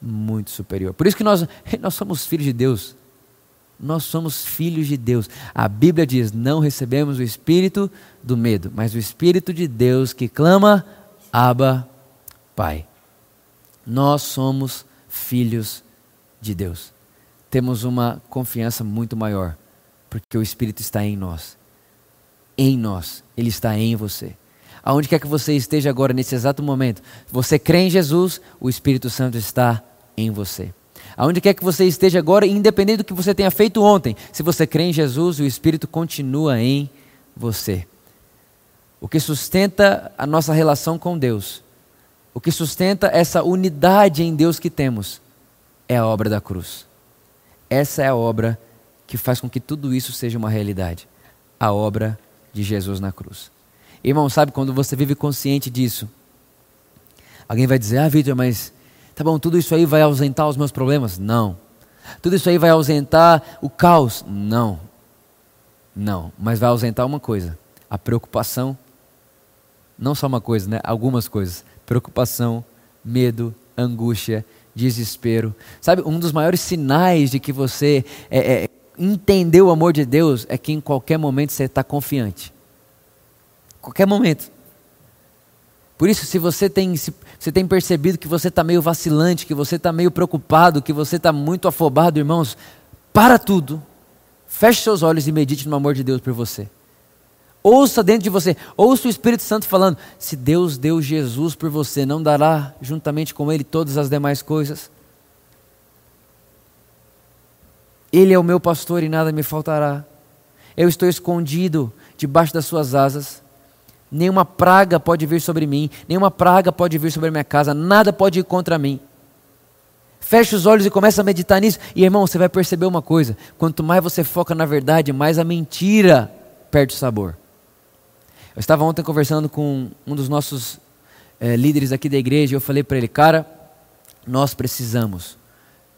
muito superior. Por isso que nós, nós somos filhos de Deus. Nós somos filhos de Deus. A Bíblia diz: não recebemos o espírito do medo, mas o espírito de Deus que clama, Abba, Pai. Nós somos filhos de Deus. Temos uma confiança muito maior, porque o Espírito está em nós. Em nós, Ele está em você. Aonde quer que você esteja agora, nesse exato momento, você crê em Jesus, o Espírito Santo está em você. Aonde quer que você esteja agora, independente do que você tenha feito ontem, se você crê em Jesus, o Espírito continua em você. O que sustenta a nossa relação com Deus, o que sustenta essa unidade em Deus que temos, é a obra da cruz. Essa é a obra que faz com que tudo isso seja uma realidade. A obra de Jesus na cruz. Irmão, sabe quando você vive consciente disso? Alguém vai dizer: Ah, Vitor, mas tá bom, tudo isso aí vai ausentar os meus problemas? Não. Tudo isso aí vai ausentar o caos? Não. Não. Mas vai ausentar uma coisa: a preocupação. Não só uma coisa, né? Algumas coisas: preocupação, medo, angústia, desespero. Sabe, um dos maiores sinais de que você é, é, entendeu o amor de Deus é que em qualquer momento você está confiante. Qualquer momento. Por isso, se você tem, se você tem percebido que você está meio vacilante, que você está meio preocupado, que você está muito afobado, irmãos, para tudo, feche seus olhos e medite no amor de Deus por você. Ouça dentro de você, ouça o Espírito Santo falando: se Deus deu Jesus por você, não dará juntamente com Ele todas as demais coisas? Ele é o meu pastor e nada me faltará. Eu estou escondido debaixo das suas asas. Nenhuma praga pode vir sobre mim, nenhuma praga pode vir sobre a minha casa, nada pode ir contra mim. Feche os olhos e começa a meditar nisso. E irmão, você vai perceber uma coisa: quanto mais você foca na verdade, mais a mentira perde o sabor. Eu estava ontem conversando com um dos nossos é, líderes aqui da igreja e eu falei para ele, cara, nós precisamos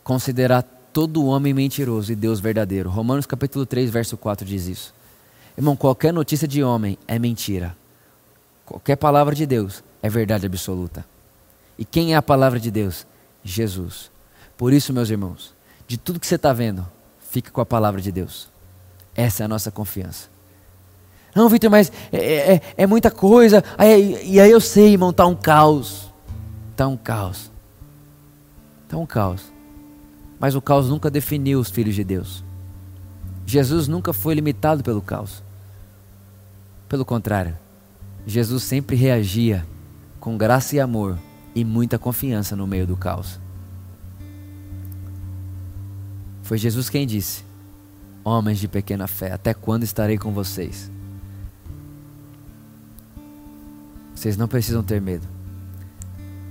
considerar todo homem mentiroso e Deus verdadeiro. Romanos capítulo 3, verso 4 diz isso. Irmão, qualquer notícia de homem é mentira. Qualquer palavra de Deus é verdade absoluta. E quem é a palavra de Deus? Jesus. Por isso, meus irmãos, de tudo que você está vendo, fique com a palavra de Deus. Essa é a nossa confiança. Não, Vitor, mas é, é, é, é muita coisa. Aí, e aí eu sei, irmão, está um caos. Está um caos. Está um caos. Mas o caos nunca definiu os filhos de Deus. Jesus nunca foi limitado pelo caos. Pelo contrário, Jesus sempre reagia com graça e amor e muita confiança no meio do caos. Foi Jesus quem disse: Homens de pequena fé, até quando estarei com vocês? Vocês não precisam ter medo.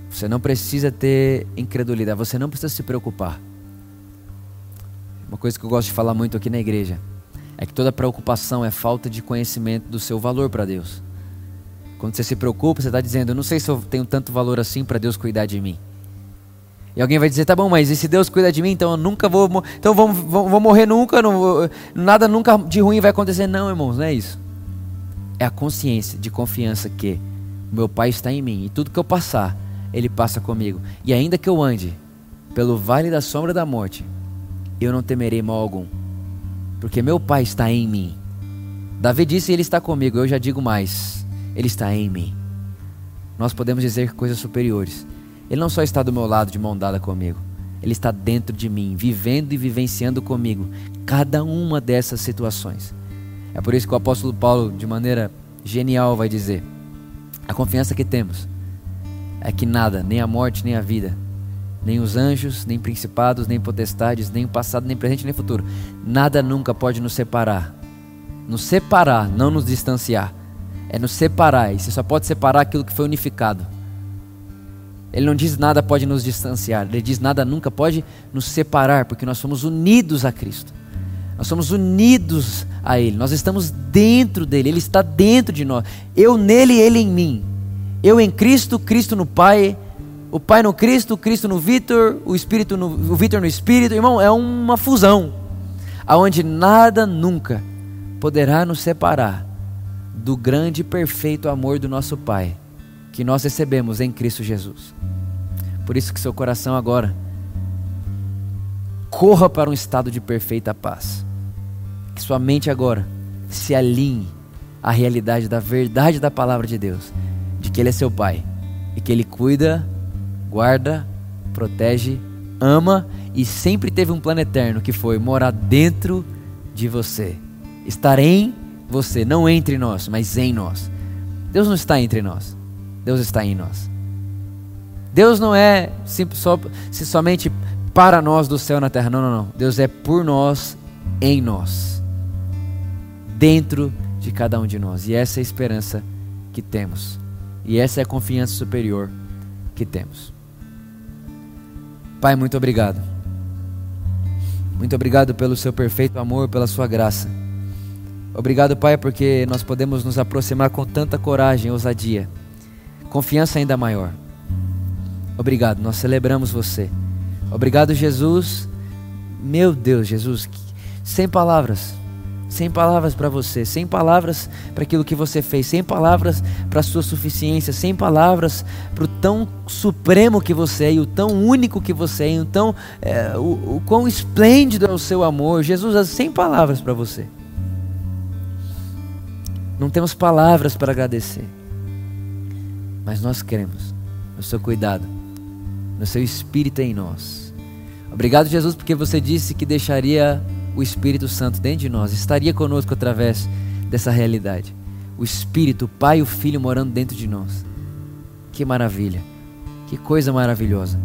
Você não precisa ter incredulidade, você não precisa se preocupar. Uma coisa que eu gosto de falar muito aqui na igreja é que toda preocupação é falta de conhecimento do seu valor para Deus. Quando você se preocupa, você está dizendo: Eu não sei se eu tenho tanto valor assim para Deus cuidar de mim. E alguém vai dizer: Tá bom, mas e se Deus cuida de mim, então eu nunca vou. Então vou, vou, vou morrer nunca, não nada nunca de ruim vai acontecer. Não, irmãos, não é isso. É a consciência de confiança que meu Pai está em mim e tudo que eu passar, Ele passa comigo. E ainda que eu ande pelo vale da sombra da morte, eu não temerei mal algum, porque meu Pai está em mim. Davi disse: Ele está comigo. Eu já digo mais ele está em mim. Nós podemos dizer coisas superiores. Ele não só está do meu lado, de mão dada comigo, ele está dentro de mim, vivendo e vivenciando comigo cada uma dessas situações. É por isso que o apóstolo Paulo, de maneira genial, vai dizer: a confiança que temos é que nada, nem a morte, nem a vida, nem os anjos, nem principados, nem potestades, nem o passado, nem presente, nem futuro, nada nunca pode nos separar. Nos separar, não nos distanciar é nos separar, e você só pode separar aquilo que foi unificado. Ele não diz nada pode nos distanciar, ele diz nada nunca pode nos separar, porque nós somos unidos a Cristo. Nós somos unidos a Ele, nós estamos dentro dele, Ele está dentro de nós. Eu nele, Ele em mim. Eu em Cristo, Cristo no Pai, o Pai no Cristo, Cristo no Vitor, o Espírito no, o Vitor no Espírito. Irmão, é uma fusão, aonde nada nunca poderá nos separar do grande e perfeito amor do nosso Pai, que nós recebemos em Cristo Jesus. Por isso que seu coração agora corra para um estado de perfeita paz. Que sua mente agora se alinhe à realidade da verdade da palavra de Deus, de que Ele é seu Pai e que Ele cuida, guarda, protege, ama e sempre teve um plano eterno que foi morar dentro de você, estar em você, não entre nós, mas em nós. Deus não está entre nós, Deus está em nós. Deus não é só, se somente para nós do céu na terra, não, não, não. Deus é por nós, em nós, dentro de cada um de nós. E essa é a esperança que temos. E essa é a confiança superior que temos. Pai, muito obrigado. Muito obrigado pelo seu perfeito amor, pela sua graça. Obrigado, Pai, porque nós podemos nos aproximar com tanta coragem ousadia. Confiança ainda maior. Obrigado, nós celebramos você. Obrigado, Jesus. Meu Deus, Jesus, sem palavras sem palavras para você, sem palavras para aquilo que você fez, sem palavras para a sua suficiência, sem palavras para o tão supremo que você é, e o tão único que você é, e o, é, o, o quão esplêndido é o seu amor. Jesus, sem palavras para você. Não temos palavras para agradecer, mas nós queremos no seu cuidado, no seu espírito em nós. Obrigado, Jesus, porque você disse que deixaria o Espírito Santo dentro de nós estaria conosco através dessa realidade. O Espírito, o Pai e o Filho morando dentro de nós. Que maravilha! Que coisa maravilhosa!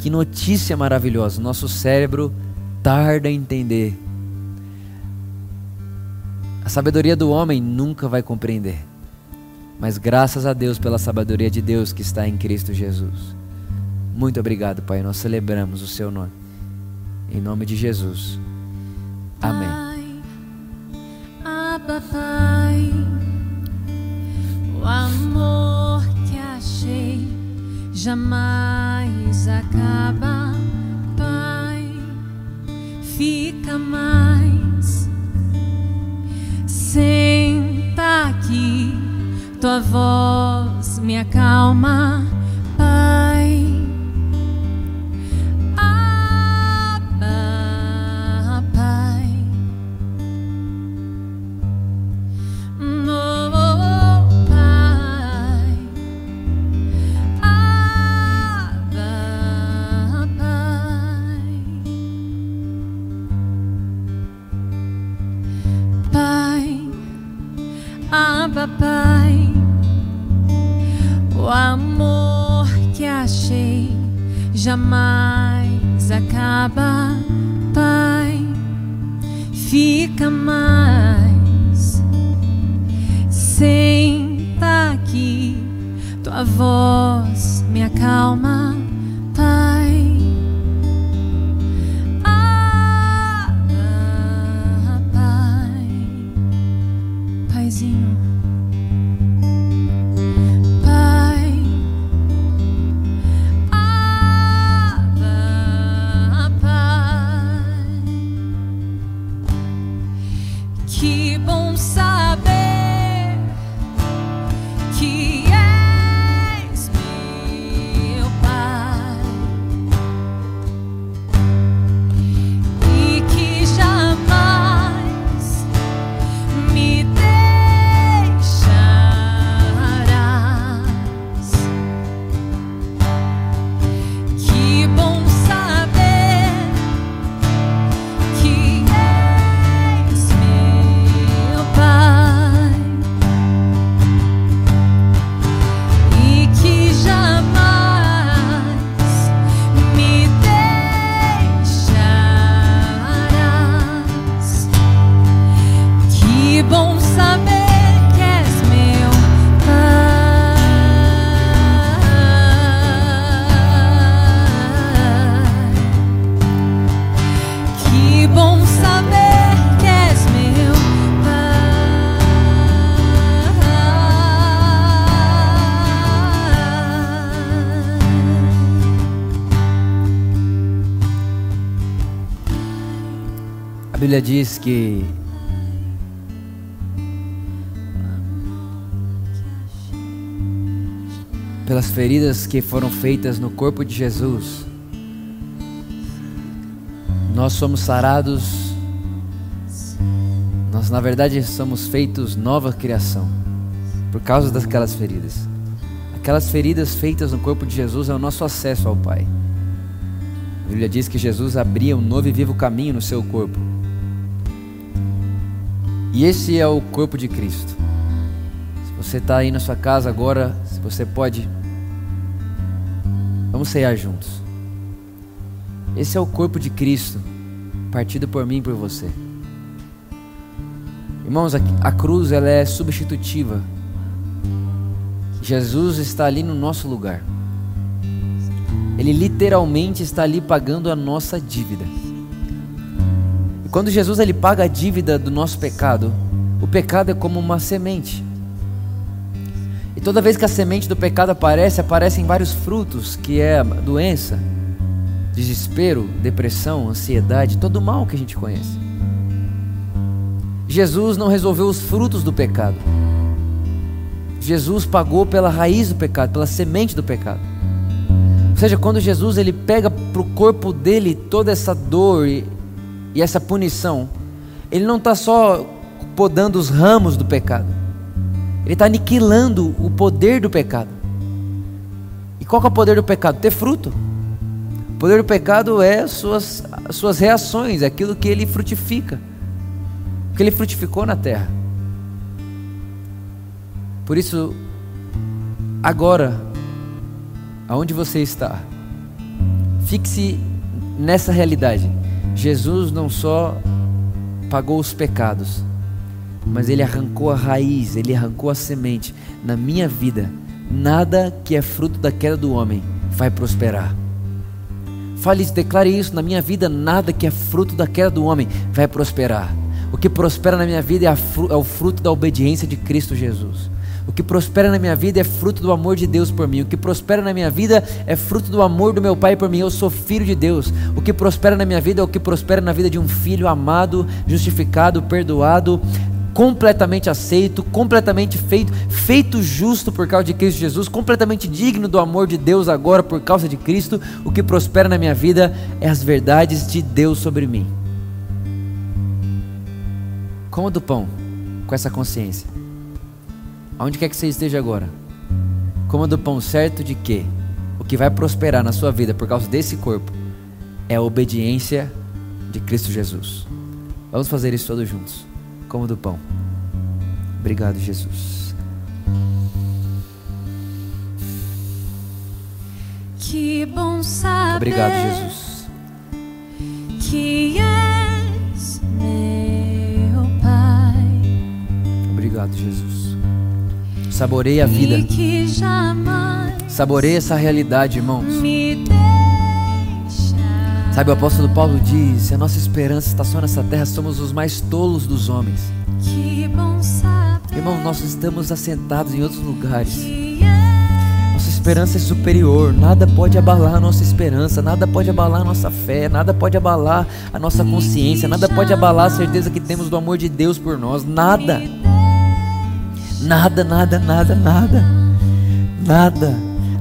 Que notícia maravilhosa! Nosso cérebro tarda a entender. A sabedoria do homem nunca vai compreender. Mas graças a Deus pela sabedoria de Deus que está em Cristo Jesus. Muito obrigado, Pai. Nós celebramos o seu nome. Em nome de Jesus. Amém. Abba, Pai, o amor que achei jamais acaba, Pai, fica mais. Senta aqui, tua voz me acalma. Jamais acaba, Pai, fica mais. Senta aqui, tua voz me acalma. Bíblia diz que pelas feridas que foram feitas no corpo de Jesus, nós somos sarados, nós na verdade somos feitos nova criação, por causa daquelas feridas. Aquelas feridas feitas no corpo de Jesus é o nosso acesso ao Pai. A Bíblia diz que Jesus abria um novo e vivo caminho no seu corpo e esse é o corpo de Cristo. Se você está aí na sua casa agora, se você pode, vamos ceiar juntos. Esse é o corpo de Cristo, partido por mim e por você. Irmãos, a cruz ela é substitutiva. Jesus está ali no nosso lugar. Ele literalmente está ali pagando a nossa dívida. Quando Jesus ele paga a dívida do nosso pecado, o pecado é como uma semente. E toda vez que a semente do pecado aparece, aparecem vários frutos, que é doença, desespero, depressão, ansiedade, todo o mal que a gente conhece. Jesus não resolveu os frutos do pecado. Jesus pagou pela raiz do pecado, pela semente do pecado. Ou seja, quando Jesus ele pega para o corpo dele toda essa dor e, e essa punição, ele não está só podando os ramos do pecado, ele está aniquilando o poder do pecado. E qual é o poder do pecado? Ter fruto. O poder do pecado é as suas, as suas reações, é aquilo que ele frutifica que ele frutificou na terra. Por isso, agora, aonde você está, fixe nessa realidade. Jesus não só pagou os pecados, mas ele arrancou a raiz, ele arrancou a semente. Na minha vida, nada que é fruto da queda do homem vai prosperar. Fale isso, declare isso. Na minha vida, nada que é fruto da queda do homem vai prosperar. O que prospera na minha vida é, é o fruto da obediência de Cristo Jesus. O que prospera na minha vida é fruto do amor de Deus por mim. O que prospera na minha vida é fruto do amor do meu Pai por mim. Eu sou filho de Deus. O que prospera na minha vida é o que prospera na vida de um filho amado, justificado, perdoado, completamente aceito, completamente feito, feito justo por causa de Cristo Jesus, completamente digno do amor de Deus agora por causa de Cristo. O que prospera na minha vida é as verdades de Deus sobre mim. Coma do pão com essa consciência. Aonde quer que você esteja agora, coma do pão certo de que o que vai prosperar na sua vida por causa desse corpo é a obediência de Cristo Jesus. Vamos fazer isso todos juntos. Coma do pão. Obrigado, Jesus. Que bom saber. Obrigado, Jesus. Que és meu Pai. Obrigado, Jesus. Saboreie a vida. Saboreie essa realidade, irmãos. Sabe, o apóstolo Paulo diz: se a nossa esperança está só nessa terra, somos os mais tolos dos homens. Que bom saber. Irmão, nós estamos assentados em outros lugares. Nossa esperança é superior. Nada pode abalar a nossa esperança, nada pode abalar a nossa fé, nada pode abalar a nossa consciência, nada pode abalar a certeza que temos do amor de Deus por nós. Nada. Nada, nada, nada, nada. Nada.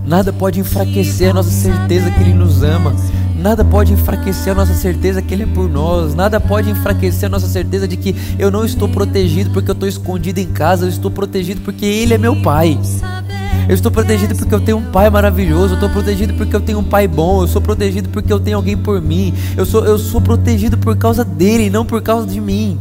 Nada pode enfraquecer a nossa certeza que Ele nos ama. Nada pode enfraquecer a nossa certeza que Ele é por nós. Nada pode enfraquecer a nossa certeza de que eu não estou protegido porque eu estou escondido em casa. Eu estou protegido porque Ele é meu Pai. Eu estou protegido porque eu tenho um pai maravilhoso. Eu estou protegido porque eu tenho um pai bom. Eu sou protegido porque eu tenho alguém por mim. Eu sou, eu sou protegido por causa dele, não por causa de mim.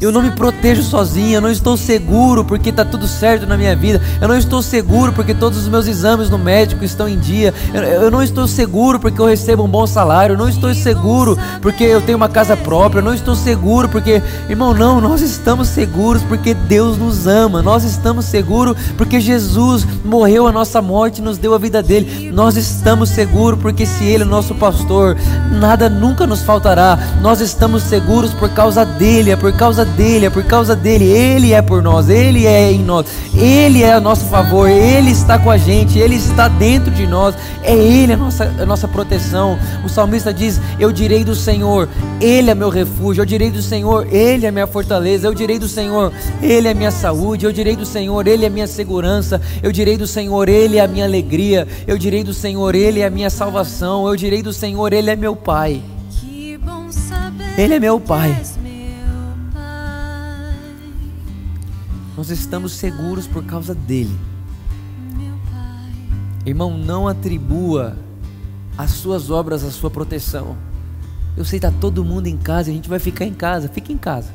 Eu não me protejo sozinho, eu não estou seguro porque está tudo certo na minha vida. Eu não estou seguro porque todos os meus exames no médico estão em dia. Eu, eu não estou seguro porque eu recebo um bom salário. Eu não estou seguro porque eu tenho uma casa própria. Eu não estou seguro porque, irmão, não, nós estamos seguros porque Deus nos ama. Nós estamos seguros porque Jesus morreu a nossa morte e nos deu a vida dele. Nós estamos seguros porque se Ele é nosso pastor, nada nunca nos faltará. Nós estamos seguros por causa dele, é por causa dele, é por causa dele. Ele é por nós, ele é em nós, ele é a nosso favor, ele está com a gente, ele está dentro de nós, é ele a nossa, a nossa proteção. O salmista diz: Eu direi do Senhor, ele é meu refúgio, eu direi do Senhor, ele é minha fortaleza, eu direi do Senhor, ele é minha saúde, eu direi do Senhor, ele é minha segurança, eu direi do Senhor, ele é a minha alegria, eu direi do Senhor, ele é a minha salvação, eu direi do Senhor, ele é meu Pai. Que bom saber. Ele é meu Pai. Nós estamos seguros por causa dele. Irmão, não atribua as suas obras à sua proteção. Eu sei, tá todo mundo em casa, a gente vai ficar em casa, fica em casa.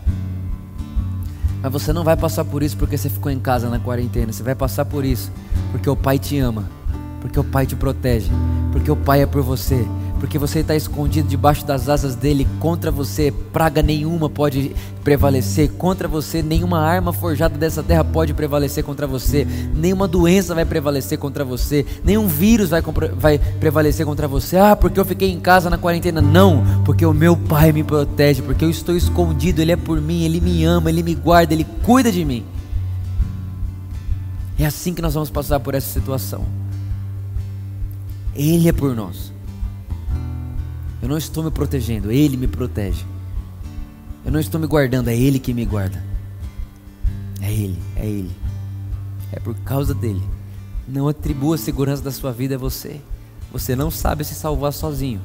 Mas você não vai passar por isso porque você ficou em casa na quarentena. Você vai passar por isso porque o Pai te ama, porque o Pai te protege, porque o Pai é por você, porque você está escondido debaixo das asas dele. Contra você, praga nenhuma pode prevalecer. Contra você, nenhuma arma forjada dessa terra pode prevalecer contra você. Nenhuma doença vai prevalecer contra você. Nenhum vírus vai, vai prevalecer contra você. Ah, porque eu fiquei em casa na quarentena. Não, porque o meu pai me protege, porque eu estou escondido. Ele é por mim, ele me ama, ele me guarda, ele cuida de mim. É assim que nós vamos passar por essa situação. Ele é por nós. Eu não estou me protegendo, Ele me protege. Eu não estou me guardando, é Ele que me guarda. É Ele, é Ele. É por causa dele. Não atribua a segurança da sua vida a você. Você não sabe se salvar sozinho.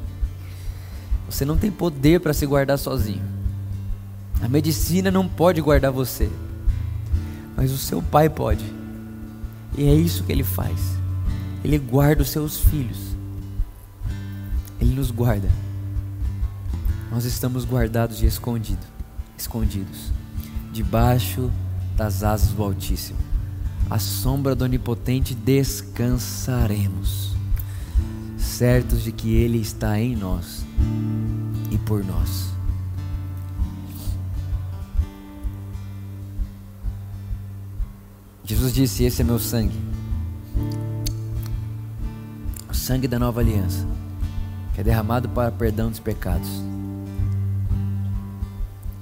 Você não tem poder para se guardar sozinho. A medicina não pode guardar você. Mas o seu pai pode. E é isso que ele faz. Ele guarda os seus filhos. Ele nos guarda. Nós estamos guardados e escondidos, escondidos, debaixo das asas do Altíssimo. À sombra do Onipotente descansaremos, certos de que Ele está em nós e por nós. Jesus disse: Esse é meu sangue, o sangue da nova aliança, que é derramado para perdão dos pecados.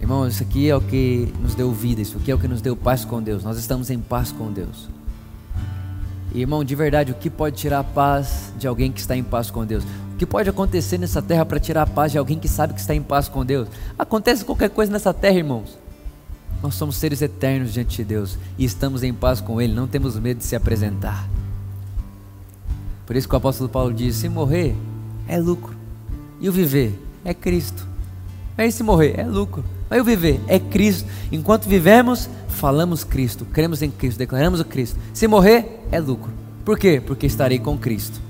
Irmão, isso aqui é o que nos deu vida, isso aqui é o que nos deu paz com Deus. Nós estamos em paz com Deus. E, irmão, de verdade, o que pode tirar a paz de alguém que está em paz com Deus? O que pode acontecer nessa terra para tirar a paz de alguém que sabe que está em paz com Deus? Acontece qualquer coisa nessa terra, irmãos. Nós somos seres eternos diante de Deus e estamos em paz com Ele, não temos medo de se apresentar. Por isso que o apóstolo Paulo diz: se morrer é lucro, e o viver é Cristo. Mas se morrer é lucro. Mas o viver é Cristo. Enquanto vivemos, falamos Cristo, cremos em Cristo, declaramos o Cristo. Se morrer, é lucro. Por quê? Porque estarei com Cristo.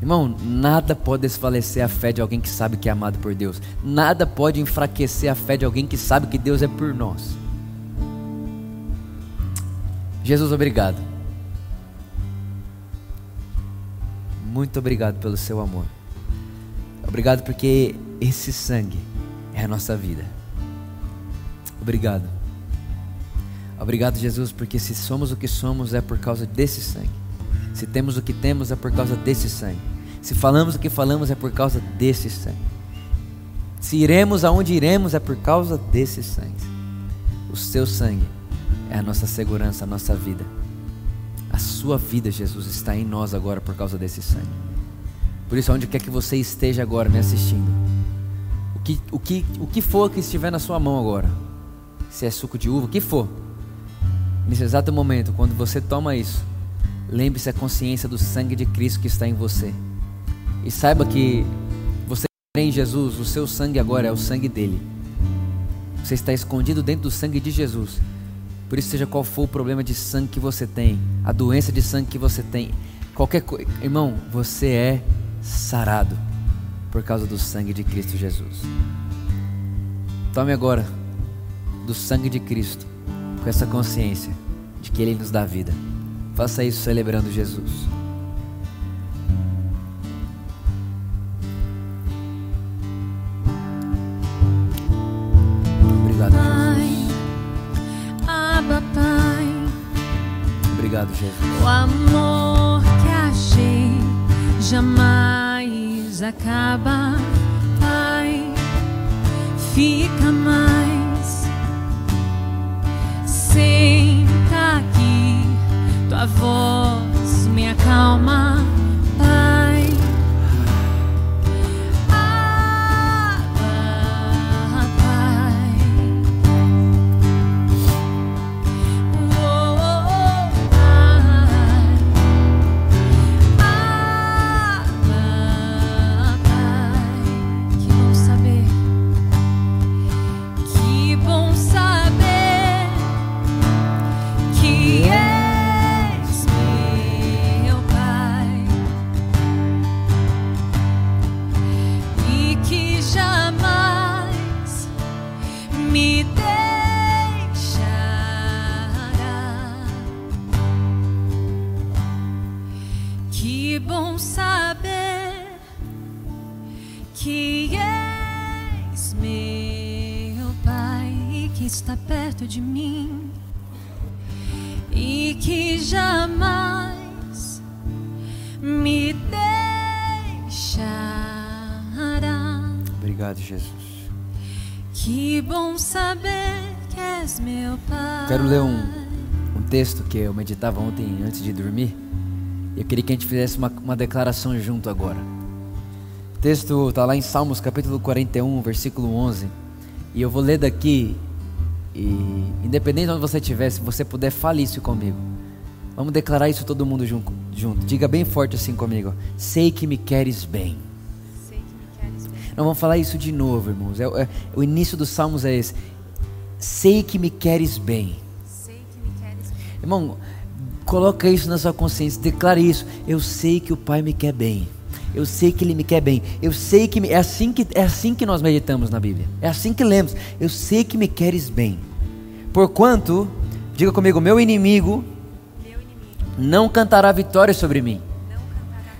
Irmão, nada pode desfalecer a fé de alguém que sabe que é amado por Deus. Nada pode enfraquecer a fé de alguém que sabe que Deus é por nós. Jesus, obrigado. Muito obrigado pelo seu amor. Obrigado porque esse sangue é a nossa vida. Obrigado. Obrigado, Jesus, porque se somos o que somos é por causa desse sangue. Se temos o que temos é por causa desse sangue. Se falamos o que falamos é por causa desse sangue. Se iremos aonde iremos é por causa desse sangue. O seu sangue é a nossa segurança, a nossa vida. A sua vida, Jesus, está em nós agora por causa desse sangue. Por isso, onde quer que você esteja agora me assistindo, que, o, que, o que for que estiver na sua mão agora, se é suco de uva, o que for, nesse exato momento, quando você toma isso, lembre-se a consciência do sangue de Cristo que está em você. E saiba que você em Jesus, o seu sangue agora é o sangue dele. Você está escondido dentro do sangue de Jesus. Por isso, seja qual for o problema de sangue que você tem, a doença de sangue que você tem, qualquer coisa, irmão, você é sarado por causa do sangue de Cristo Jesus. Tome agora do sangue de Cristo, com essa consciência de que Ele nos dá vida. Faça isso celebrando Jesus. Obrigado, Jesus. Abba, Pai, Obrigado, Jesus. o amor que achei jamais acaba, Pai, fica mais. Senta aqui, tua voz me acalma, que és meu Pai que está perto de mim e que jamais me deixará. Obrigado, Jesus. Que bom saber que és meu Pai. Quero ler um, um texto que eu meditava ontem antes de dormir eu queria que a gente fizesse uma, uma declaração junto agora. O texto está lá em Salmos capítulo 41, versículo 11. E eu vou ler daqui. E independente de onde você estiver, se você puder, fale isso comigo. Vamos declarar isso todo mundo junto. junto. Diga bem forte assim comigo. Sei que me queres bem. Sei que me queres bem. Nós vamos falar isso de novo, irmãos. É- é- o início dos Salmos é esse. Sei que me queres bem. Sei que me queres bem. Irmão, coloca isso na sua consciência, declare isso. Eu sei que o Pai me quer bem. Eu sei que Ele me quer bem. Eu sei que me... é assim que é assim que nós meditamos na Bíblia. É assim que lemos. Eu sei que me queres bem. Porquanto, diga comigo, meu inimigo Meu inimigo não cantará vitória sobre mim.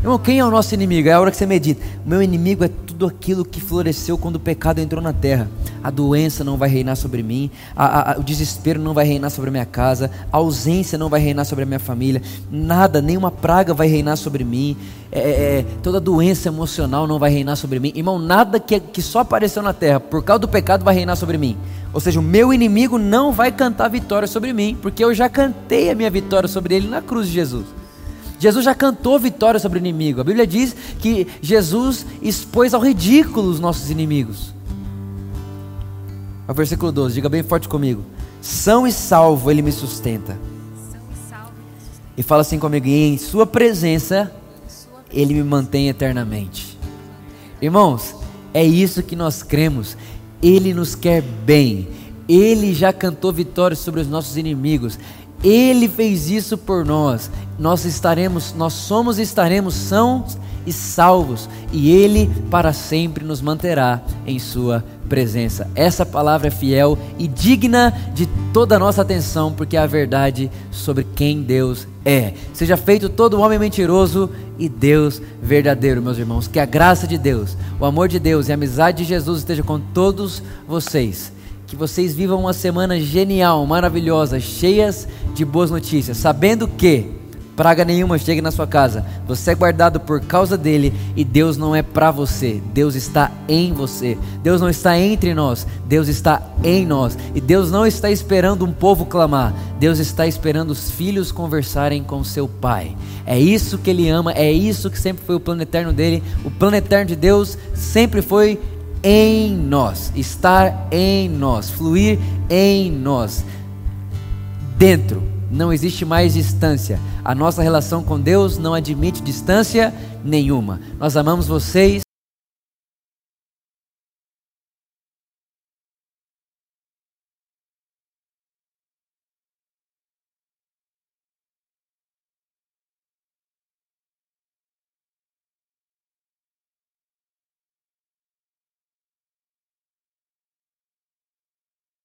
Irmão, quem é o nosso inimigo? É a hora que você medita. Meu inimigo é tudo aquilo que floresceu quando o pecado entrou na terra. A doença não vai reinar sobre mim, a- a- o desespero não vai reinar sobre a minha casa, a ausência não vai reinar sobre a minha família, nada, nenhuma praga vai reinar sobre mim, é, é, é, toda doença emocional não vai reinar sobre mim. Irmão, nada que, que só apareceu na terra por causa do pecado vai reinar sobre mim. Ou seja, o meu inimigo não vai cantar vitória sobre mim, porque eu já cantei a minha vitória sobre ele na cruz de Jesus. Jesus já cantou vitória sobre o inimigo. A Bíblia diz que Jesus expôs ao ridículo os nossos inimigos. O versículo 12, diga bem forte comigo. São e salvo ele me sustenta. E fala assim comigo, e em sua presença ele me mantém eternamente. Irmãos, é isso que nós cremos. Ele nos quer bem. Ele já cantou vitória sobre os nossos inimigos. Ele fez isso por nós. Nós estaremos, nós somos e estaremos sãos e salvos, e ele para sempre nos manterá em sua presença. Essa palavra é fiel e digna de toda a nossa atenção, porque é a verdade sobre quem Deus é. Seja feito todo homem mentiroso e Deus verdadeiro, meus irmãos. Que a graça de Deus, o amor de Deus e a amizade de Jesus esteja com todos vocês. Que vocês vivam uma semana genial, maravilhosa, cheias de boas notícias, sabendo que praga nenhuma chegue na sua casa. Você é guardado por causa dele e Deus não é para você. Deus está em você. Deus não está entre nós. Deus está em nós. E Deus não está esperando um povo clamar. Deus está esperando os filhos conversarem com seu pai. É isso que ele ama, é isso que sempre foi o plano eterno dele. O plano eterno de Deus sempre foi em nós, estar em nós, fluir em nós dentro. Não existe mais distância. A nossa relação com Deus não admite distância nenhuma. Nós amamos vocês.